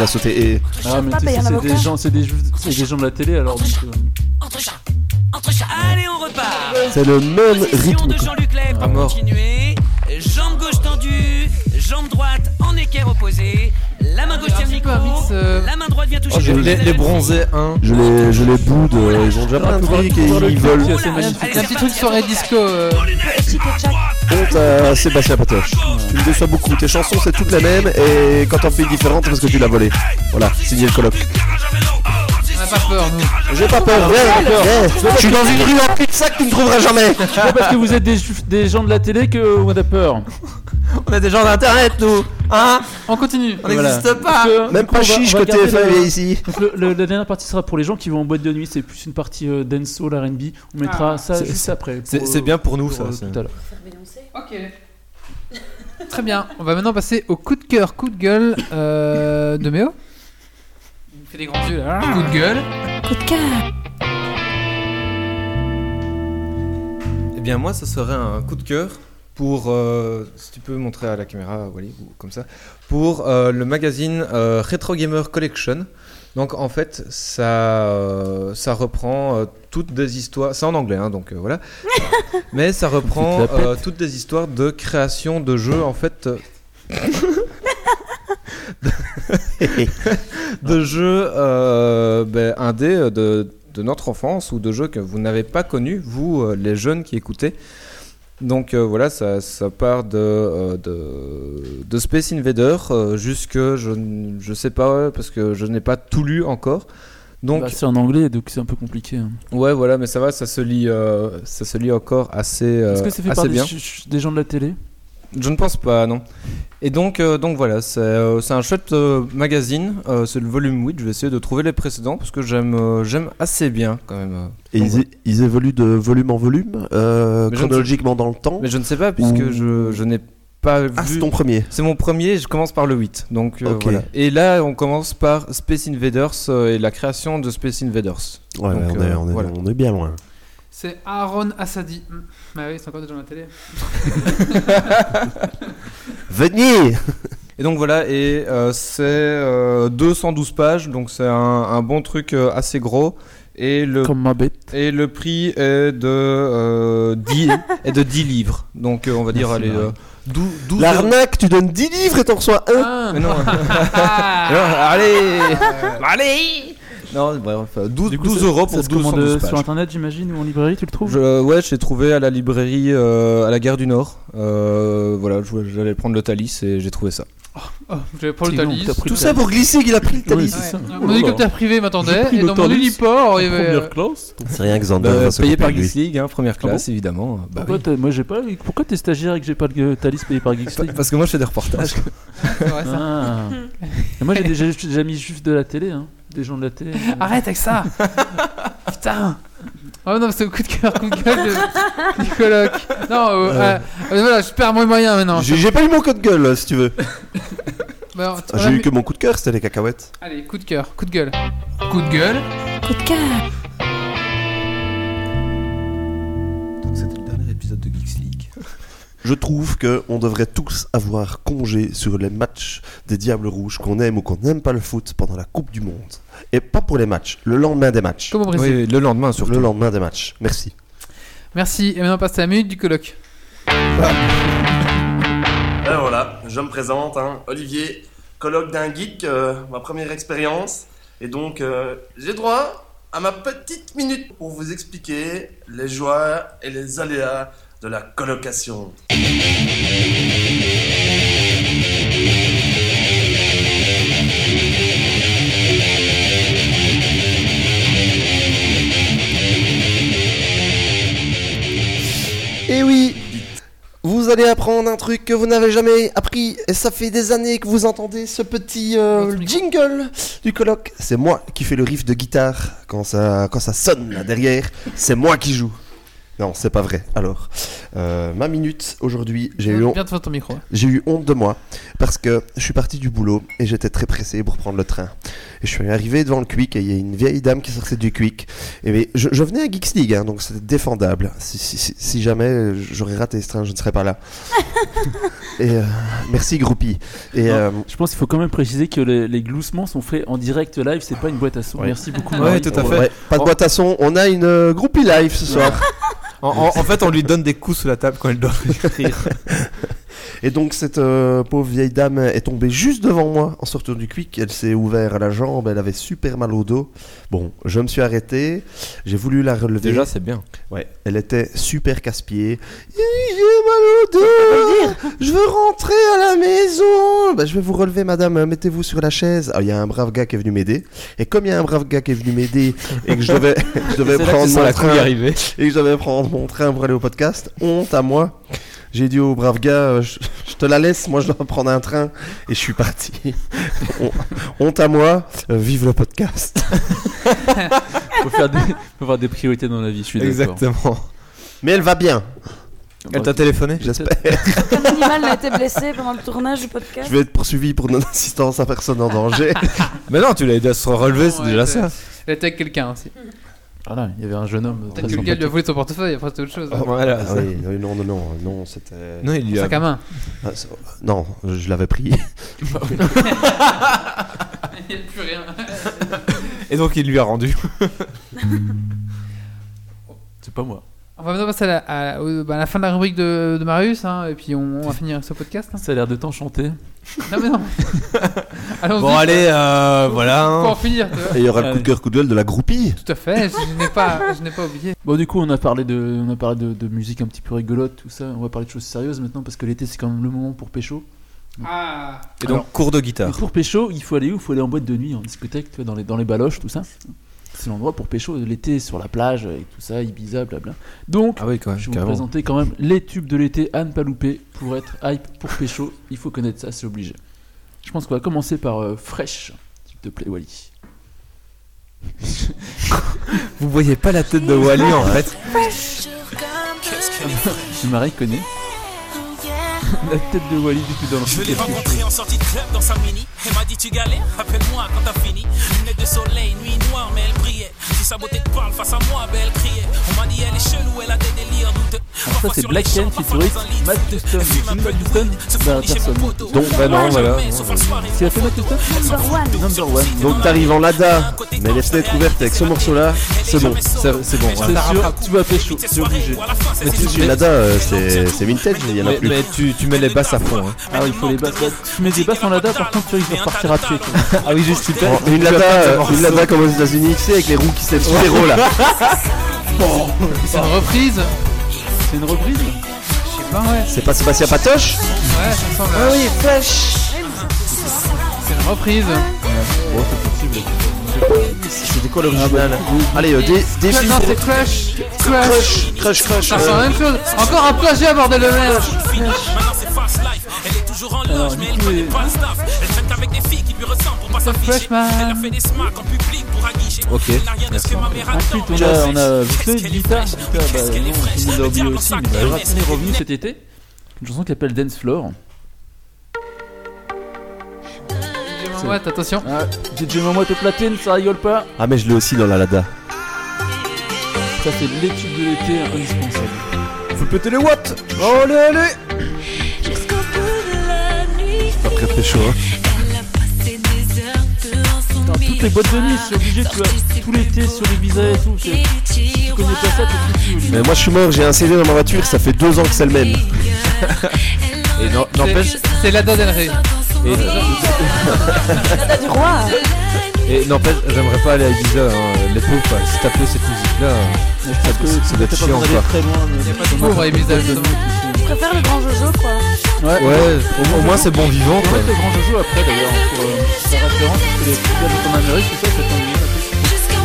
[SPEAKER 4] euh, sauter. Et...
[SPEAKER 5] Ah, mais tu sais, c'est
[SPEAKER 10] avocat.
[SPEAKER 5] des gens, c'est des, ju- c'est des gens de la télé alors. Donc, euh,
[SPEAKER 9] Entre chats, entre chats. Allez, on repart.
[SPEAKER 4] C'est le même rythme.
[SPEAKER 9] de. Jean-Luc pour continuer. Jambe gauche tendue, jambe droite en équerre opposé. La main gauche tient le micro.
[SPEAKER 1] un mix, euh,
[SPEAKER 9] La main droite vient toucher
[SPEAKER 8] Oh, j'ai
[SPEAKER 9] le
[SPEAKER 8] les, les bronzés 1.
[SPEAKER 4] Je les, je les boude, ils ont déjà plein de trucs et ils veulent.
[SPEAKER 5] c'est
[SPEAKER 1] un
[SPEAKER 5] magnifique.
[SPEAKER 1] petit- un petit truc soirée disco. euh,
[SPEAKER 10] Chic et
[SPEAKER 4] Honte à Sébastien Patoche. Tu me déçois beaucoup. Tes chansons, c'est toutes les mêmes et quand t'en fais une différente, c'est parce que tu l'as volée. Voilà, signé le colloque.
[SPEAKER 1] On n'a pas peur, nous.
[SPEAKER 4] J'ai pas peur, viens. Je suis dans une rue en cul-de-sac, tu ne trouveras jamais.
[SPEAKER 5] C'est pas parce que vous êtes des, gens de la télé que on a peur.
[SPEAKER 8] On a des gens d'internet, nous. Hein
[SPEAKER 1] On continue.
[SPEAKER 8] On n'existe pas.
[SPEAKER 5] Euh,
[SPEAKER 4] Même pas
[SPEAKER 5] on
[SPEAKER 4] chiche
[SPEAKER 5] on va
[SPEAKER 4] que
[SPEAKER 5] garder
[SPEAKER 4] TF1
[SPEAKER 5] le-
[SPEAKER 4] est ici.
[SPEAKER 5] Donc le, le- la dernière partie sera pour les gens qui vont en boîte de nuit, c'est plus une partie euh, dancehall R&B. On mettra
[SPEAKER 1] Ah.
[SPEAKER 5] ça juste après.
[SPEAKER 8] c'est-
[SPEAKER 5] euh,
[SPEAKER 8] bien pour nous,
[SPEAKER 5] pour,
[SPEAKER 8] ça,
[SPEAKER 5] euh,
[SPEAKER 8] c'est-
[SPEAKER 5] tout à l'heure.
[SPEAKER 1] Ok. Très bien. On va maintenant passer au coup de cœur, coup de gueule euh, de Méo. Il fait des grands yeux là. Coup de gueule.
[SPEAKER 10] Coup de cœur.
[SPEAKER 8] Eh bien, moi, ça serait un coup de cœur pour, euh, si tu peux montrer à la caméra, Wally, ou comme ça, pour euh, le magazine euh, Retro Gamer Collection. Donc, en fait, ça, euh, ça reprend euh, toutes des histoires. C'est en anglais, hein, donc euh, voilà. Mais ça reprend euh, toutes des histoires de création de jeux, en fait. de jeux euh, ben, indés de, de notre enfance ou de jeux que vous n'avez pas connus, vous, les jeunes qui écoutez. Donc euh, voilà, ça, ça part de, euh, de, de Space Invader euh, jusque, je ne sais pas, parce que je n'ai pas tout lu encore. Donc,
[SPEAKER 5] Bah, c'est en anglais, donc c'est un peu compliqué. hein.
[SPEAKER 8] ouais, voilà, mais ça va, ça se lit, euh, ça se lit encore assez, euh,
[SPEAKER 5] Est-ce que c'est fait par des, des gens de la télé?
[SPEAKER 8] Je ne pense pas, non. Et donc, euh, donc voilà, c'est euh, un chouette euh, magazine. c'est le volume 8. Je vais essayer de trouver les précédents parce que j'aime j'aime assez bien quand même.
[SPEAKER 4] Et ils, évoluent de volume en volume, chronologiquement dans le temps.
[SPEAKER 8] Mais je ne sais pas puisque
[SPEAKER 4] Ou-
[SPEAKER 8] je, je n'ai pas
[SPEAKER 4] Ah,
[SPEAKER 8] vu.
[SPEAKER 4] c'est ton premier.
[SPEAKER 8] C'est mon premier, je commence par le 8. Donc voilà. Et là, on commence par Space Invaders et la création de Space Invaders.
[SPEAKER 4] Ouais,
[SPEAKER 8] Donc,
[SPEAKER 4] on, est, on, est,
[SPEAKER 8] voilà.
[SPEAKER 4] on est bien loin.
[SPEAKER 1] C'est Aaron Assadi. Hmm. Bah oui, c'est encore gens de la télé.
[SPEAKER 4] Venez
[SPEAKER 8] Et donc voilà, et euh, c'est euh, 212 pages, donc c'est un, un bon truc euh, assez gros. Et le,
[SPEAKER 5] Comme ma bête.
[SPEAKER 8] et le prix est de, euh, 10, est de 10 livres. Donc euh, on va dire,
[SPEAKER 5] Merci,
[SPEAKER 8] allez,
[SPEAKER 5] Marie.
[SPEAKER 8] euh, 12, 12
[SPEAKER 4] L'arnaque, tu donnes 10 livres et t'en reçois un
[SPEAKER 1] Ah,
[SPEAKER 8] Mais non,
[SPEAKER 1] Ah.
[SPEAKER 8] Non, allez Allez Non, bref, enfin, 12,
[SPEAKER 5] Du coup,
[SPEAKER 8] 12
[SPEAKER 5] ça-
[SPEAKER 8] euros pour
[SPEAKER 5] se
[SPEAKER 8] 212
[SPEAKER 5] commande
[SPEAKER 8] pages.
[SPEAKER 5] sur internet, j'imagine, ou en librairie, tu le trouves
[SPEAKER 8] Je, ouais, je l'ai trouvé à la librairie euh, à la gare du Nord. Euh, voilà, j'allais prendre le Thalys et j'ai trouvé ça.
[SPEAKER 1] Oh, j'avais pas le Thalys.
[SPEAKER 4] Tout ça pour glisser qu'il a pris le Thalys.
[SPEAKER 5] Oh
[SPEAKER 1] Mon hélicoptère privé m'attendait et dans mon
[SPEAKER 5] Thalys
[SPEAKER 1] héliport, il y
[SPEAKER 5] en
[SPEAKER 1] avait.
[SPEAKER 5] première classe.
[SPEAKER 4] C'est rien que Xander
[SPEAKER 8] Bah, payé par. Geeks League, hein, première
[SPEAKER 5] Ah bon
[SPEAKER 8] classe évidemment. Bah
[SPEAKER 5] Pourquoi
[SPEAKER 8] oui.
[SPEAKER 5] t'as- moi j'ai pas. Pourquoi t'es stagiaire et que j'ai pas le Thalys payé par Geeks League
[SPEAKER 8] Parce que moi je fais des reportages.
[SPEAKER 1] c'est vrai, ça.
[SPEAKER 5] Ah. Et moi j'ai déjà, j'ai déjà mis juste de la télé, hein. des gens de la télé.
[SPEAKER 1] Arrête avec ça Putain Oh non, c'est au coup de cœur, coup de gueule de du coloc. Non, euh, euh, euh, voilà, je perds mes moyens maintenant.
[SPEAKER 4] J'ai j'ai pas eu mon code gueule, là, si tu veux.
[SPEAKER 1] Bah, on
[SPEAKER 4] J'ai
[SPEAKER 1] a
[SPEAKER 4] eu
[SPEAKER 1] mis-
[SPEAKER 4] que mon coup de cœur, c'était les cacahuètes.
[SPEAKER 1] Allez, coup de cœur, coup de gueule. Coup de gueule.
[SPEAKER 10] Coup de cœur.
[SPEAKER 4] Je trouve que on devrait tous avoir congé sur les matchs des Diables Rouges, qu'on aime ou qu'on n'aime pas le foot pendant la Coupe du Monde. Et pas pour les matchs, le lendemain des matchs.
[SPEAKER 1] Comme au Brésil.
[SPEAKER 8] Oui, le lendemain surtout.
[SPEAKER 4] Le lendemain des matchs. Merci.
[SPEAKER 1] Merci. Et maintenant, on passe à la minute du coloc.
[SPEAKER 15] Et voilà, je me présente, hein, Olivier, colloque d'un geek, euh, ma première expérience. Et donc, euh, j'ai droit à ma petite minute pour vous expliquer les joies et les aléas de la colocation.
[SPEAKER 4] Et oui, vous allez apprendre un truc que vous n'avez jamais appris, et ça fait des années que vous entendez ce petit euh, jingle du colloque. C'est moi qui fais le riff de guitare quand ça, quand ça sonne là derrière. C'est moi qui joue. Non, c'est pas vrai. Alors, euh, ma minute aujourd'hui, j'ai eu, hon-
[SPEAKER 1] Viens devant ton micro.
[SPEAKER 4] j'ai eu honte de moi parce que je suis parti du boulot et j'étais très pressé pour prendre le train. Et je suis arrivé devant le Quick et il y a une vieille dame qui sortait du Quick. Et mais je, je venais à Geeks League, hein, donc c'était défendable. Si, si- si- si jamais j'aurais raté ce train, je ne serais pas là. et euh, merci Groupie. Et
[SPEAKER 5] Non,
[SPEAKER 4] euh,
[SPEAKER 5] Je pense qu'il faut quand même préciser que les, les gloussements sont faits en direct live, c'est pas une boîte à son.
[SPEAKER 4] Ouais.
[SPEAKER 5] Merci beaucoup.
[SPEAKER 8] Ouais,
[SPEAKER 5] Marie.
[SPEAKER 8] tout à fait.
[SPEAKER 4] ouais, pas de boîte à son, on a une Groupie live ce soir.
[SPEAKER 8] En, fait, on lui donne des coups sous la table quand elle doit écrire.
[SPEAKER 4] Et donc cette euh, pauvre vieille dame est tombée juste devant moi en sortant du quick. Elle s'est ouverte à la jambe, elle avait super mal au dos. Bon, je me suis arrêté, j'ai voulu la relever.
[SPEAKER 8] Déjà, c'est bien.
[SPEAKER 4] Ouais, elle était super casse-pied. J'ai mal au dos. Je veux rentrer à la maison. Bah, je vais vous relever, madame. Mettez-vous sur la chaise. Ah, il y a un brave gars qui est venu m'aider. Et comme il y a un brave gars qui est venu m'aider et que je devais, je prendre mon train et que je devais prendre mon train pour aller au podcast, honte à moi. J'ai dit au brave gars, euh, je, je te la laisse, moi je dois prendre un train et je suis parti. Hon- honte à moi, euh, vive le podcast.
[SPEAKER 5] faut, faire des, faut avoir des priorités dans la vie, je suis d'accord.
[SPEAKER 8] Exactement.
[SPEAKER 4] Mais elle va bien,
[SPEAKER 8] Elle t'a téléphoné
[SPEAKER 4] j'espère.
[SPEAKER 6] Aucun animal n'a été blessé pendant le tournage du podcast.
[SPEAKER 4] Je vais être poursuivi pour non-assistance à personne en danger.
[SPEAKER 8] Mais non, tu l'as aidé à se relever, c'est déjà ça.
[SPEAKER 1] Elle était avec quelqu'un aussi.
[SPEAKER 5] Voilà, il y avait un jeune homme.
[SPEAKER 1] Peut-être que le gars lui a volé son portefeuille, après c'est autre chose. hein.
[SPEAKER 8] Voilà.
[SPEAKER 4] Ah oui, oui, non, non, non, non, c'était.
[SPEAKER 8] Non, il lui a.
[SPEAKER 1] Sac à main.
[SPEAKER 4] Ah, non, je l'avais pris.
[SPEAKER 1] Il n'y a plus rien.
[SPEAKER 8] Et donc, il lui a rendu.
[SPEAKER 5] C'est pas moi.
[SPEAKER 1] On va maintenant passer à la, à- au- bah, à la fin de la rubrique de, de Marius, hein, et puis on, on va finir ce podcast. hein.
[SPEAKER 5] Ça a l'air de t'enchanter.
[SPEAKER 1] Non mais non.
[SPEAKER 8] Bon, allez, euh, voilà.
[SPEAKER 1] Faut
[SPEAKER 8] hein.
[SPEAKER 1] en finir.
[SPEAKER 4] Et il y aura le coup de cœur, coup de gueule de la groupie.
[SPEAKER 1] Tout à fait. Je n'ai pas, je n'ai pas oublié.
[SPEAKER 5] Bon, du coup, on a parlé de, on a parlé de, de musique un petit peu rigolote, tout ça. On va parler de choses sérieuses maintenant parce que l'été c'est quand même le moment pour pécho.
[SPEAKER 1] Ah.
[SPEAKER 8] Et donc, cours de guitare.
[SPEAKER 5] pour pécho, il faut aller où? Il faut aller en boîte de nuit, en discothèque, dans les, dans les baloches, tout ça. C'est l'endroit pour pécho l'été sur la plage et tout ça, Ibiza, blabla. Donc,
[SPEAKER 8] Ah oui, quand même.
[SPEAKER 5] je vais vous présenter quand même les tubes de l'été à ne pas louper pour être hype pour pécho. Il faut connaître ça, c'est obligé. Je pense qu'on va commencer par euh, Fresh, s'il te plaît, Wally.
[SPEAKER 8] Vous voyez pas la tête de Wally en fait.
[SPEAKER 5] Marie connaît. La tête de Wally depuis dans le
[SPEAKER 9] Je l'ai rencontré en sortie de club dans sa mini. Elle m'a dit tu galères, appelle-moi quand t'as fini. Lunettes de soleil, nuit noire, mais elle brillait. Si sa beauté te parle face à moi, ben elle criait. On m'a dit elle est chelou, elle a des délires
[SPEAKER 5] ça c'est Black Ken featuring Matt Houston. Matt Houston Bah personne.
[SPEAKER 8] Donc, bah non, voilà.
[SPEAKER 5] Qui a fait Matt Houston
[SPEAKER 6] Number one.
[SPEAKER 5] Number one.
[SPEAKER 4] Donc t'arrives en Lada, mais les fenêtres ouvertes avec ce morceau-là, c'est bon.
[SPEAKER 8] C'est bon.
[SPEAKER 5] C'est sûr, tu vas pécho, c'est obligé.
[SPEAKER 8] Mais tu,
[SPEAKER 4] Chez Lada, euh, c'est c'est vintage, il y en a plus.
[SPEAKER 8] mais tu, tu mets les basses à fond. hein.
[SPEAKER 5] Ah oui, il faut les basses. Tu mets des basses en lada, par contre, tu risques de repartir à tuer.
[SPEAKER 8] Ah oui, juste super.
[SPEAKER 4] Une lada, euh, une lada comme aux États-Unis, tu sais, avec les roues qui se lèvent sous les roues là.
[SPEAKER 1] C'est une reprise
[SPEAKER 5] C'est une reprise
[SPEAKER 1] Je sais pas, ouais.
[SPEAKER 4] C'est pas Sébastien Patoche
[SPEAKER 1] Ouais, ça ressemble à.
[SPEAKER 4] Ah oui, Flash
[SPEAKER 1] C'est une reprise.
[SPEAKER 5] Bon, c'est possible.
[SPEAKER 4] C'était quoi l'original Allez, euh, dé- défi.
[SPEAKER 1] Non, c'est Crush. Crush.
[SPEAKER 4] Crush, crush, crush.
[SPEAKER 1] Ça, c'est la
[SPEAKER 4] euh,
[SPEAKER 1] même chose. Encore un plagiat, bordel de merde.
[SPEAKER 9] Maintenant c'est fast life. Elle est toujours en loge, mais elle connaît pas le staff. Elle traîne qu'avec des filles qui lui ressemblent pour pas s'afficher.
[SPEAKER 1] freshman.
[SPEAKER 9] Elle a fait des smacks en public pour aguicher.
[SPEAKER 8] Ok,
[SPEAKER 9] Elle n'a rien de ce que ma mère attend.
[SPEAKER 5] Ensuite, on a, on a vite fait Lita. Lita, bah, aussi, mais bah, Racine est revenu cet été. Une chanson qui s'appelle Dance Floor.
[SPEAKER 1] Ouais, attention.
[SPEAKER 5] Ah, DJ Mamotte au platine, ça rigole pas.
[SPEAKER 4] Ah, mais je l'ai aussi dans la lada.
[SPEAKER 5] Ça, c'est l'étude de l'été indispensable.
[SPEAKER 4] Faut péter les watts
[SPEAKER 5] Oh, allez, allez
[SPEAKER 4] Pas très très chaud. hein.
[SPEAKER 5] Dans toutes les boîtes de nuit, c'est obligé, tu vois, tout l'été sur les visas et tout. tu connais pas ça, t'es foutu.
[SPEAKER 4] Mais moi je suis mort, j'ai un CD dans ma voiture, ça fait deux ans que c'est le même.
[SPEAKER 8] Et non- n'empêche,
[SPEAKER 1] C'est- C'est la Del.
[SPEAKER 8] Et,
[SPEAKER 6] Lada du roi.
[SPEAKER 8] et n'empêche, j'aimerais pas aller à Ibiza. Hein. Les pauvres, quoi. si t'as peu cette musique-là,
[SPEAKER 5] je pense que
[SPEAKER 8] ça doit être chiant quoi.
[SPEAKER 5] très loin. mais-
[SPEAKER 1] pas de à Ibiza.
[SPEAKER 6] Je préfère le grand Jojo, quoi.
[SPEAKER 5] Ouais,
[SPEAKER 8] Ouais, au, au moins c'est bon vivant
[SPEAKER 5] On
[SPEAKER 8] quoi.
[SPEAKER 5] va mettre le grand Jojo après d'ailleurs pour euh, la référence parce que les festivals en Amérique tout ça c'est un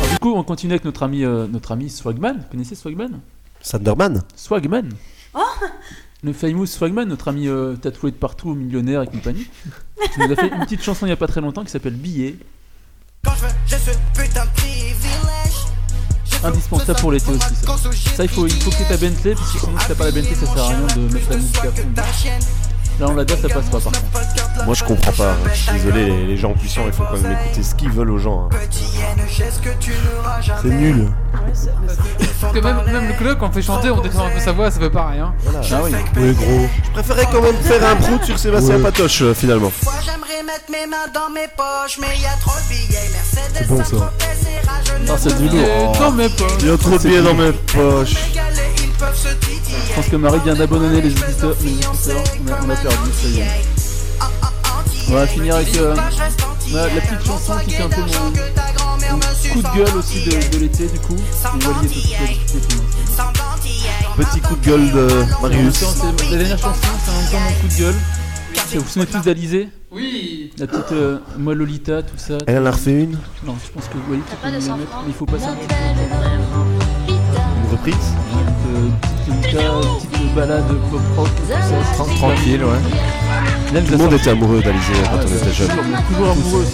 [SPEAKER 5] Alors du coup on continue avec notre ami euh, notre ami Swagman. Vous connaissez Swagman?
[SPEAKER 4] Thunderman
[SPEAKER 5] Swagman. Le famous Swagman, notre ami euh, tatoué de partout, millionnaire et compagnie, qui nous a fait une petite chanson il y a pas très longtemps qui s'appelle Billet. Indispensable pour l'été aussi ça. Ça il faut, il faut que tu ta Bentley parce que sinon si t'as pas la Bentley ça sert à rien de mettre la musique à fond. Là on l'a ça passe pas par contre.
[SPEAKER 4] Moi je comprends pas. hein. Je suis désolé, les, les gens puissants ils font quand même écouter ce qu'ils veulent aux gens. hein. C'est nul.
[SPEAKER 1] Parce que même, même le quand on fait chanter, on détend un peu sa voix, ça fait pas rien.
[SPEAKER 5] Ah oui.
[SPEAKER 4] Oui gros. Je préférais quand même faire un prout sur Sébastien
[SPEAKER 8] Ouais.
[SPEAKER 4] Patoche euh, finalement.
[SPEAKER 2] J'aimerais mettre mes mains dans mes poches, mais y a trop de billets. Mercedes,
[SPEAKER 4] C'est bon, ça.
[SPEAKER 5] Ah, c'est du lourd.
[SPEAKER 1] Dans mes poches.
[SPEAKER 4] Il y a trop de billets dans mes poches.
[SPEAKER 5] Je pense que Marie vient d'abandonner les éditeurs. On, a, on a perdu, ça y est. On va finir avec euh, la, la petite chanson qui fait un peu mon, mon coup de gueule aussi de, de l'été du coup.
[SPEAKER 4] Petit coup de gueule de Marius.
[SPEAKER 5] La dernière chanson, c'est en même temps mon coup de gueule. Vous vous souvenez tous d'Alizé
[SPEAKER 1] Oui.
[SPEAKER 5] La petite euh, moi Lolita, tout ça.
[SPEAKER 4] Elle en a refait une
[SPEAKER 5] Non, je pense que la mettre, mais il faut pas ça.
[SPEAKER 4] Une reprise
[SPEAKER 5] Petite, petite Lolita, une petite balade pop rock, tout ça.
[SPEAKER 8] Tran- Tranquille, ouais.
[SPEAKER 5] Elle
[SPEAKER 4] Tout le monde était amoureux d'Alizé quand on était jeune.
[SPEAKER 5] Toujours, amoureux,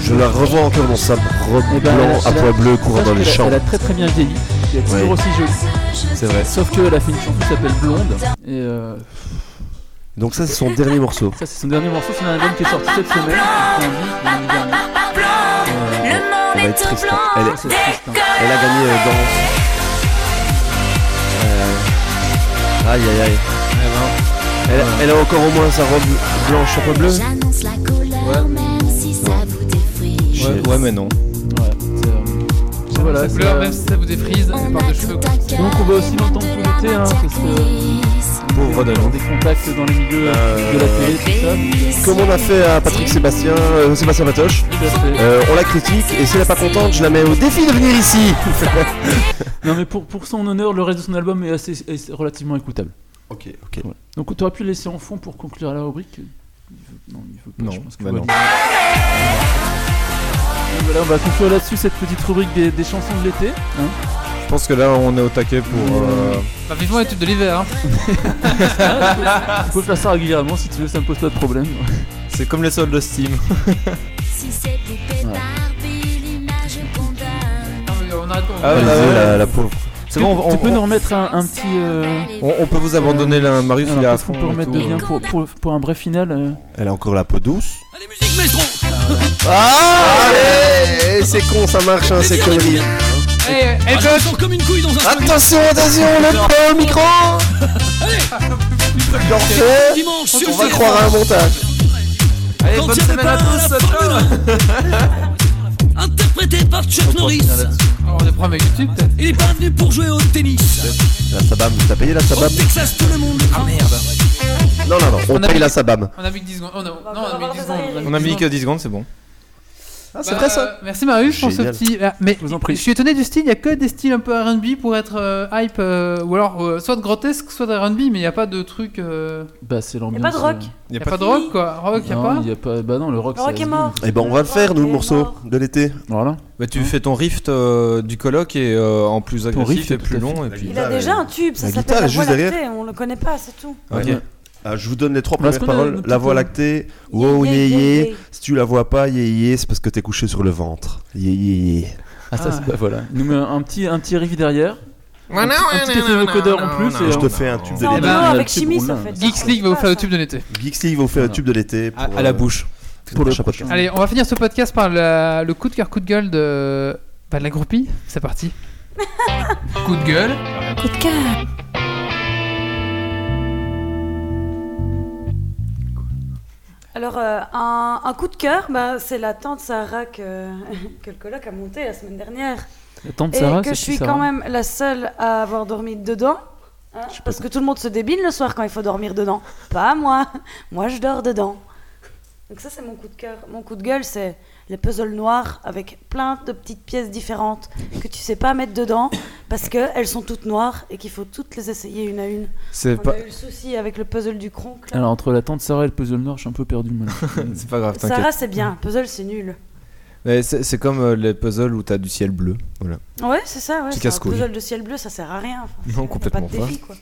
[SPEAKER 4] Je la revois encore dans sa robe
[SPEAKER 5] elle
[SPEAKER 4] blanc à
[SPEAKER 5] elle
[SPEAKER 4] pois bleu courant dans les champs.
[SPEAKER 5] Elle a très très bien vieilli. Elle est toujours aussi jolie.
[SPEAKER 4] C'est vrai.
[SPEAKER 5] Sauf qu'elle a fait une chanson qui s'appelle Blonde. Et euh,
[SPEAKER 4] Donc ça c'est son dernier morceau.
[SPEAKER 5] ça, c'est son dernier morceau. C'est un album qui est sorti cette semaine. Euh,
[SPEAKER 4] On va être triste. hein. Elle,
[SPEAKER 5] hein.
[SPEAKER 4] elle a gagné euh, dans. Aïe aïe aïe. Elle, elle a encore au moins sa robe blanche à pois bleu.
[SPEAKER 16] J'annonce la couleur, même si ça vous défrise.
[SPEAKER 8] Ouais, ouais, mais non.
[SPEAKER 5] Ouais, c'est, euh, voilà,
[SPEAKER 1] Ça pleure,
[SPEAKER 5] euh,
[SPEAKER 1] même si ça vous défrise, elle part de cheveux. quoi.
[SPEAKER 5] Donc on va aussi l'entendre tout l'été, hein, parce que
[SPEAKER 8] Pauvre Dano.
[SPEAKER 5] des contacts dans les milieux
[SPEAKER 4] Euh,
[SPEAKER 5] de la télé, tout ça.
[SPEAKER 4] Comme on a fait à Patrick Sébastien, euh, Sébastien Patoche. Euh, on la critique et si elle est pas contente, je la mets au défi de venir ici.
[SPEAKER 5] Non mais pour, pour son honneur, le reste de son album est assez est relativement écoutable.
[SPEAKER 4] ok, ok.
[SPEAKER 5] Voilà. Donc tu aurais pu le laisser en fond pour conclure la rubrique Non, il veut pas,
[SPEAKER 8] Non,
[SPEAKER 5] je pense que
[SPEAKER 8] bah
[SPEAKER 5] faut
[SPEAKER 8] non.
[SPEAKER 5] voilà, on va conclure là-dessus cette petite rubrique des, des chansons de l'été. hein.
[SPEAKER 8] Je pense que là on est au taquet pour. euh,
[SPEAKER 1] Bah, vivement l'étude de l'hiver. Hein.
[SPEAKER 5] On peut faire ça régulièrement si tu veux, ça me pose pas de problème.
[SPEAKER 8] C'est comme les soldes de Steam.
[SPEAKER 16] Si
[SPEAKER 5] Ouais.
[SPEAKER 1] Mais on arrête pas.
[SPEAKER 8] Ah, bah ouais.
[SPEAKER 4] la, la pauvre.
[SPEAKER 8] C'est bon, on,
[SPEAKER 5] tu peux
[SPEAKER 8] on-
[SPEAKER 5] nous remettre un, un petit. euh,
[SPEAKER 8] on- on peut vous abandonner là, Marius il est à fond.
[SPEAKER 5] peut
[SPEAKER 8] et
[SPEAKER 5] remettre
[SPEAKER 8] tout.
[SPEAKER 5] de bien pour, pour, pour un vrai final euh,
[SPEAKER 4] Elle a encore la peau douce.
[SPEAKER 9] Allez, musique, maestro
[SPEAKER 4] Ah Allez C'est con, ça marche, hein, ces conneries.
[SPEAKER 1] Eh, eh,
[SPEAKER 9] Ah, je me sens comme une couille dans un solide.
[SPEAKER 4] Attention, attention, le pas au micro.
[SPEAKER 9] Dimanche sur
[SPEAKER 4] On va croire à un montage.
[SPEAKER 8] Allez,
[SPEAKER 9] Quand
[SPEAKER 8] bonne semaine à
[SPEAKER 9] pas
[SPEAKER 8] tous.
[SPEAKER 9] interprété par Chuck Norris.
[SPEAKER 1] Alors, on des problèmes avec YouTube, peut-être
[SPEAKER 9] Il est pas venu pour jouer au tennis.
[SPEAKER 4] La Sabam, t'as payé la Sabam
[SPEAKER 9] Au Texas, tout le monde. Ah merde.
[SPEAKER 4] Non, non, non, on
[SPEAKER 1] On a
[SPEAKER 4] paye
[SPEAKER 1] mis-
[SPEAKER 4] la Sabam.
[SPEAKER 1] On a mis que 10 secondes. Oh non, non, on a mis que 10 secondes.
[SPEAKER 8] On a mis que 10 secondes, c'est bon.
[SPEAKER 4] Ah,
[SPEAKER 1] Bah, euh, Merci Marius pour ce petit. ah, mais je, suis étonné du style, il n'y a que des styles un peu RB pour être euh, hype, euh, ou alors euh, soit de grotesque, soit de RB, mais il n'y a pas de truc. euh,
[SPEAKER 5] Bah, c'est l'ambiance.
[SPEAKER 6] pas de rock
[SPEAKER 1] Il n'y a, pas de rock quoi. Rock, il n'y a pas
[SPEAKER 5] il y a pas. Bah non, le rock.
[SPEAKER 6] Le rock
[SPEAKER 5] c'est
[SPEAKER 6] est mort.
[SPEAKER 4] Eh ben, on va le faire, nous, le morceau de l'été.
[SPEAKER 5] Voilà.
[SPEAKER 8] Bah, tu fais ton rift euh, du colloque et euh, en plus agressif
[SPEAKER 5] rift,
[SPEAKER 8] et plus long. Et puis...
[SPEAKER 6] Il a déjà un tube, ça
[SPEAKER 4] La
[SPEAKER 6] s'appelle
[SPEAKER 4] guitare
[SPEAKER 6] la
[SPEAKER 4] juste derrière.
[SPEAKER 6] on le connaît pas, c'est tout.
[SPEAKER 8] Ok.
[SPEAKER 4] Ah, je vous donne les trois premières paroles. La voie
[SPEAKER 5] petite-
[SPEAKER 4] lactée, wow,
[SPEAKER 6] Yeah,
[SPEAKER 4] yé,
[SPEAKER 6] yeah,
[SPEAKER 4] yé.
[SPEAKER 6] yeah.
[SPEAKER 4] Si tu la vois pas, yé, yé, c'est parce que t'es couché sur le ventre. Yé, yé, yé.
[SPEAKER 5] Ah, ça,
[SPEAKER 1] Ah.
[SPEAKER 5] c'est- bah, voilà. Il nous met un petit, un petit riff derrière. Un,
[SPEAKER 15] Voilà,
[SPEAKER 5] petit- un petit effet vocodeur en plus. et
[SPEAKER 4] Je
[SPEAKER 5] on-
[SPEAKER 4] te fais un tube de
[SPEAKER 6] en
[SPEAKER 1] Eh
[SPEAKER 4] l'été.
[SPEAKER 1] ben,
[SPEAKER 6] avec ça
[SPEAKER 5] l'a.
[SPEAKER 6] fait.
[SPEAKER 1] Geeks League va vous faire le tube de l'été.
[SPEAKER 4] Geeks League va vous faire le tube de l'été.
[SPEAKER 8] À, la
[SPEAKER 4] euh,
[SPEAKER 8] bouche.
[SPEAKER 4] Pour le podcast.
[SPEAKER 1] Allez, on va finir ce podcast par la- le coup de cœur, coup de gueule de, bah, de la groupie. C'est parti. coup de gueule.
[SPEAKER 10] Coup de cœur.
[SPEAKER 6] Alors, euh, un, un coup de cœur, bah, c'est la tante Sarah que, que le coloc a montée la semaine dernière.
[SPEAKER 5] La tante
[SPEAKER 6] Et
[SPEAKER 5] Sarah,
[SPEAKER 6] que
[SPEAKER 5] c'est
[SPEAKER 6] je suis quand même la seule à avoir dormi dedans. hein, parce que tout le monde se débile le soir quand il faut dormir dedans. Pas moi. Moi, je dors dedans. Donc ça, c'est mon coup de cœur. Mon coup de gueule, c'est les puzzles noirs avec plein de petites pièces différentes que tu sais pas mettre dedans parce qu'elles sont toutes noires et qu'il faut toutes les essayer une à une.
[SPEAKER 8] C'est
[SPEAKER 6] On
[SPEAKER 8] pas,
[SPEAKER 6] a eu le souci avec le puzzle du cronk. là.
[SPEAKER 5] Alors, entre la tante Sarah et le puzzle noir, je suis un peu perdu.
[SPEAKER 8] c'est pas grave,
[SPEAKER 6] Sarah, c'est bien. Puzzle, c'est nul.
[SPEAKER 8] Mais C'est c'est comme euh, les puzzles où t'as du ciel bleu. Voilà.
[SPEAKER 6] Ouais, c'est ça. Ouais, c'est un puzzle de ciel bleu, ça sert à rien. Enfin,
[SPEAKER 8] Non,
[SPEAKER 6] a pas
[SPEAKER 8] complètement
[SPEAKER 6] de
[SPEAKER 8] pas.
[SPEAKER 6] défi, quoi.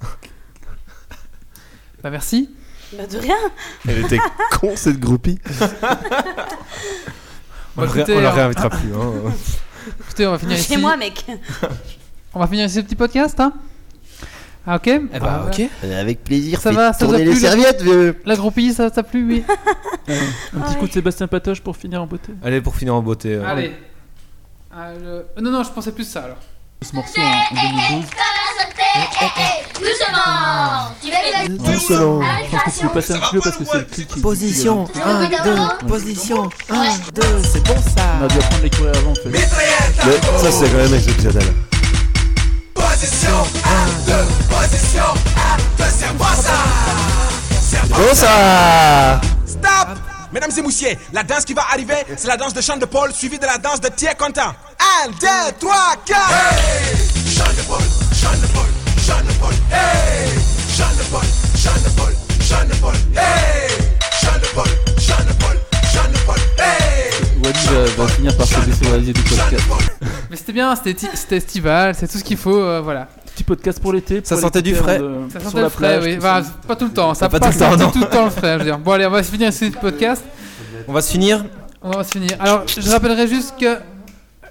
[SPEAKER 1] Bah, merci.
[SPEAKER 6] Bah, de rien.
[SPEAKER 4] Elle était con cette groupie.
[SPEAKER 8] On,
[SPEAKER 1] Bah, écoutez,
[SPEAKER 8] on la
[SPEAKER 1] hein.
[SPEAKER 8] réinvitera plus. hein.
[SPEAKER 1] Écoutez, on va finir ici.
[SPEAKER 6] Chez moi, mec.
[SPEAKER 1] On va finir ici ce petit podcast, hein Ah, ok
[SPEAKER 8] Eh bah, ok.
[SPEAKER 4] Avec plaisir.
[SPEAKER 1] Ça va, ça
[SPEAKER 4] tourner les serviettes, vieux.
[SPEAKER 1] La groupie, ça t'a plu, oui
[SPEAKER 5] Un petit coup de Sébastien Patoche pour finir en beauté.
[SPEAKER 8] Allez, pour finir en beauté. euh,
[SPEAKER 1] Allez. Ah, Non, non, je pensais plus ça alors.
[SPEAKER 5] Ce morceau en 2012.
[SPEAKER 12] Doucement.
[SPEAKER 5] Je pense tu peux passer un petit peu parce que c'est le clic qui.
[SPEAKER 12] Position, un, deux,
[SPEAKER 5] position,
[SPEAKER 12] 1,
[SPEAKER 5] 2, c'est bon ça. On a dû apprendre les courir avant en fait.
[SPEAKER 4] Mais ça, c'est quand même exceptionnel.
[SPEAKER 14] Position 1, 2, position 1, 2, c'est moi ça C'est
[SPEAKER 4] Bon, ça
[SPEAKER 14] Stop Mesdames et messieurs, la danse qui va arriver, c'est la danse de Jean de Paul suivie de la danse de Thierry Quentin. 1, 2, 3, 4 Hey Jean de Paul, Jean de Paul, hey Jean de Paul, Jean de Paul, Jean de Paul, hey Jean de Paul, Jean de Paul, Jean de Paul, hey
[SPEAKER 5] Wally va, finir par se du podcast.
[SPEAKER 1] Mais c'était bien, c'était ti- c'était estival, c'est tout ce qu'il faut, euh, voilà.
[SPEAKER 5] Petit podcast pour l'été.
[SPEAKER 8] Ça sentait du frais.
[SPEAKER 5] de-
[SPEAKER 1] Ça
[SPEAKER 5] sur
[SPEAKER 1] sentait
[SPEAKER 5] la
[SPEAKER 1] le frais,
[SPEAKER 5] plage,
[SPEAKER 1] oui.
[SPEAKER 5] ça.
[SPEAKER 1] pas tout le temps, ça
[SPEAKER 8] Pas
[SPEAKER 1] passe
[SPEAKER 8] tout le temps, non.
[SPEAKER 1] tout le temps le frais, je veux dire. Bon, allez, on va se finir ce podcast.
[SPEAKER 8] On va se finir.
[SPEAKER 1] On va se finir. Alors, je rappellerai juste que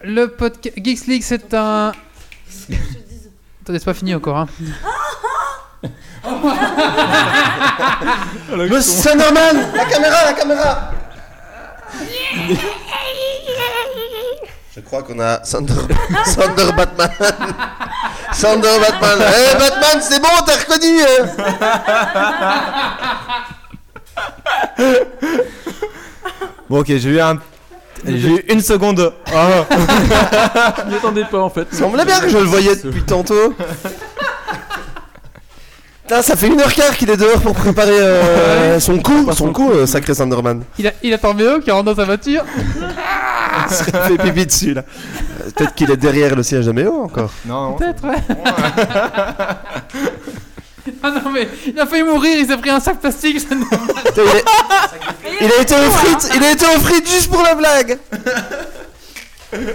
[SPEAKER 1] le podcast Geeks League, c'est un. Attendez, c'est pas fini encore, hein.
[SPEAKER 4] Monsieur Norman La caméra, la caméra Je crois qu'on a Sander, Sander Batman. Sander Batman. Eh Batman, c'est bon, t'as reconnu hein
[SPEAKER 8] Bon, ok, j'ai eu un. J'ai eu une seconde. Ah.
[SPEAKER 5] Je m'y attendais pas en fait.
[SPEAKER 4] Il semblait bien que je le voyais depuis tantôt. Putain, ça fait une heure quart qu'il est dehors pour préparer euh, son coup, son coup, euh, sacré Sanderman.
[SPEAKER 1] Il, a, il attend Méo qui rentre dans sa voiture.
[SPEAKER 4] Il se fait pipi dessus là. Euh, Peut-être qu'il est derrière le siège de Méo encore.
[SPEAKER 8] Non,
[SPEAKER 1] Peut-être, ouais. ah non, mais il a failli mourir, il s'est pris un sac plastique.
[SPEAKER 4] Putain, il, est- il a été aux frites, il a été aux frites juste pour la blague.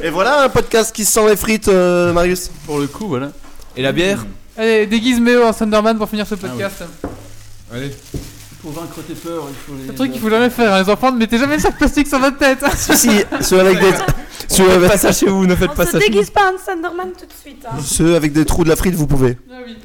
[SPEAKER 4] Et voilà un podcast qui sent les frites, euh, Marius.
[SPEAKER 5] Pour le coup, voilà.
[SPEAKER 8] Et la bière?
[SPEAKER 1] Allez, déguise Méo en Thunderman pour finir ce podcast.
[SPEAKER 8] Allez.
[SPEAKER 5] Pour vaincre tes peurs, il faut les.
[SPEAKER 1] Le truc qu'il faut jamais faire, hein, les enfants, ne mettez jamais le sac plastique sur votre tête.
[SPEAKER 4] Si, si, ceux avec des, ceux
[SPEAKER 8] Ne faites
[SPEAKER 4] avec,
[SPEAKER 8] pas ça chez vous, ne faites
[SPEAKER 6] On
[SPEAKER 8] pas
[SPEAKER 6] se
[SPEAKER 8] ça chez
[SPEAKER 6] déguise pas en Thunderman tout de suite. Hein.
[SPEAKER 4] ceux avec des trous de la frite, vous pouvez.
[SPEAKER 1] Ah oui.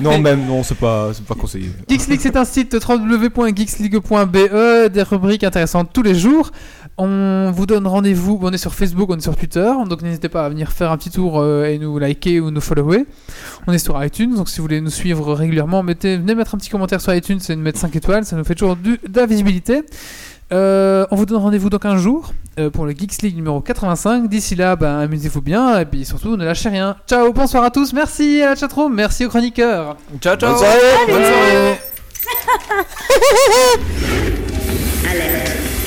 [SPEAKER 8] Non, même, non, c'est pas, c'est pas conseillé.
[SPEAKER 1] Geeks League, c'est un site www.geeksleague.be, des rubriques intéressantes tous les jours. On vous donne rendez-vous. On est sur Facebook, on est sur Twitter. Donc n'hésitez pas à venir faire un petit tour euh, et nous liker ou nous follower. On est sur iTunes. Donc si vous voulez nous suivre régulièrement, mettez, venez mettre un petit commentaire sur iTunes c'est nous mettre 5 étoiles. Ça nous fait toujours de la visibilité. Euh, on vous donne rendez-vous donc un jour euh, pour le Geeks League numéro 85. D'ici là, ben, amusez-vous bien et puis surtout ne lâchez rien. Ciao, bonsoir à tous. Merci à la chatroom, merci aux chroniqueurs.
[SPEAKER 8] Ciao, ciao.
[SPEAKER 4] Bonne.
[SPEAKER 1] Bonne soirée.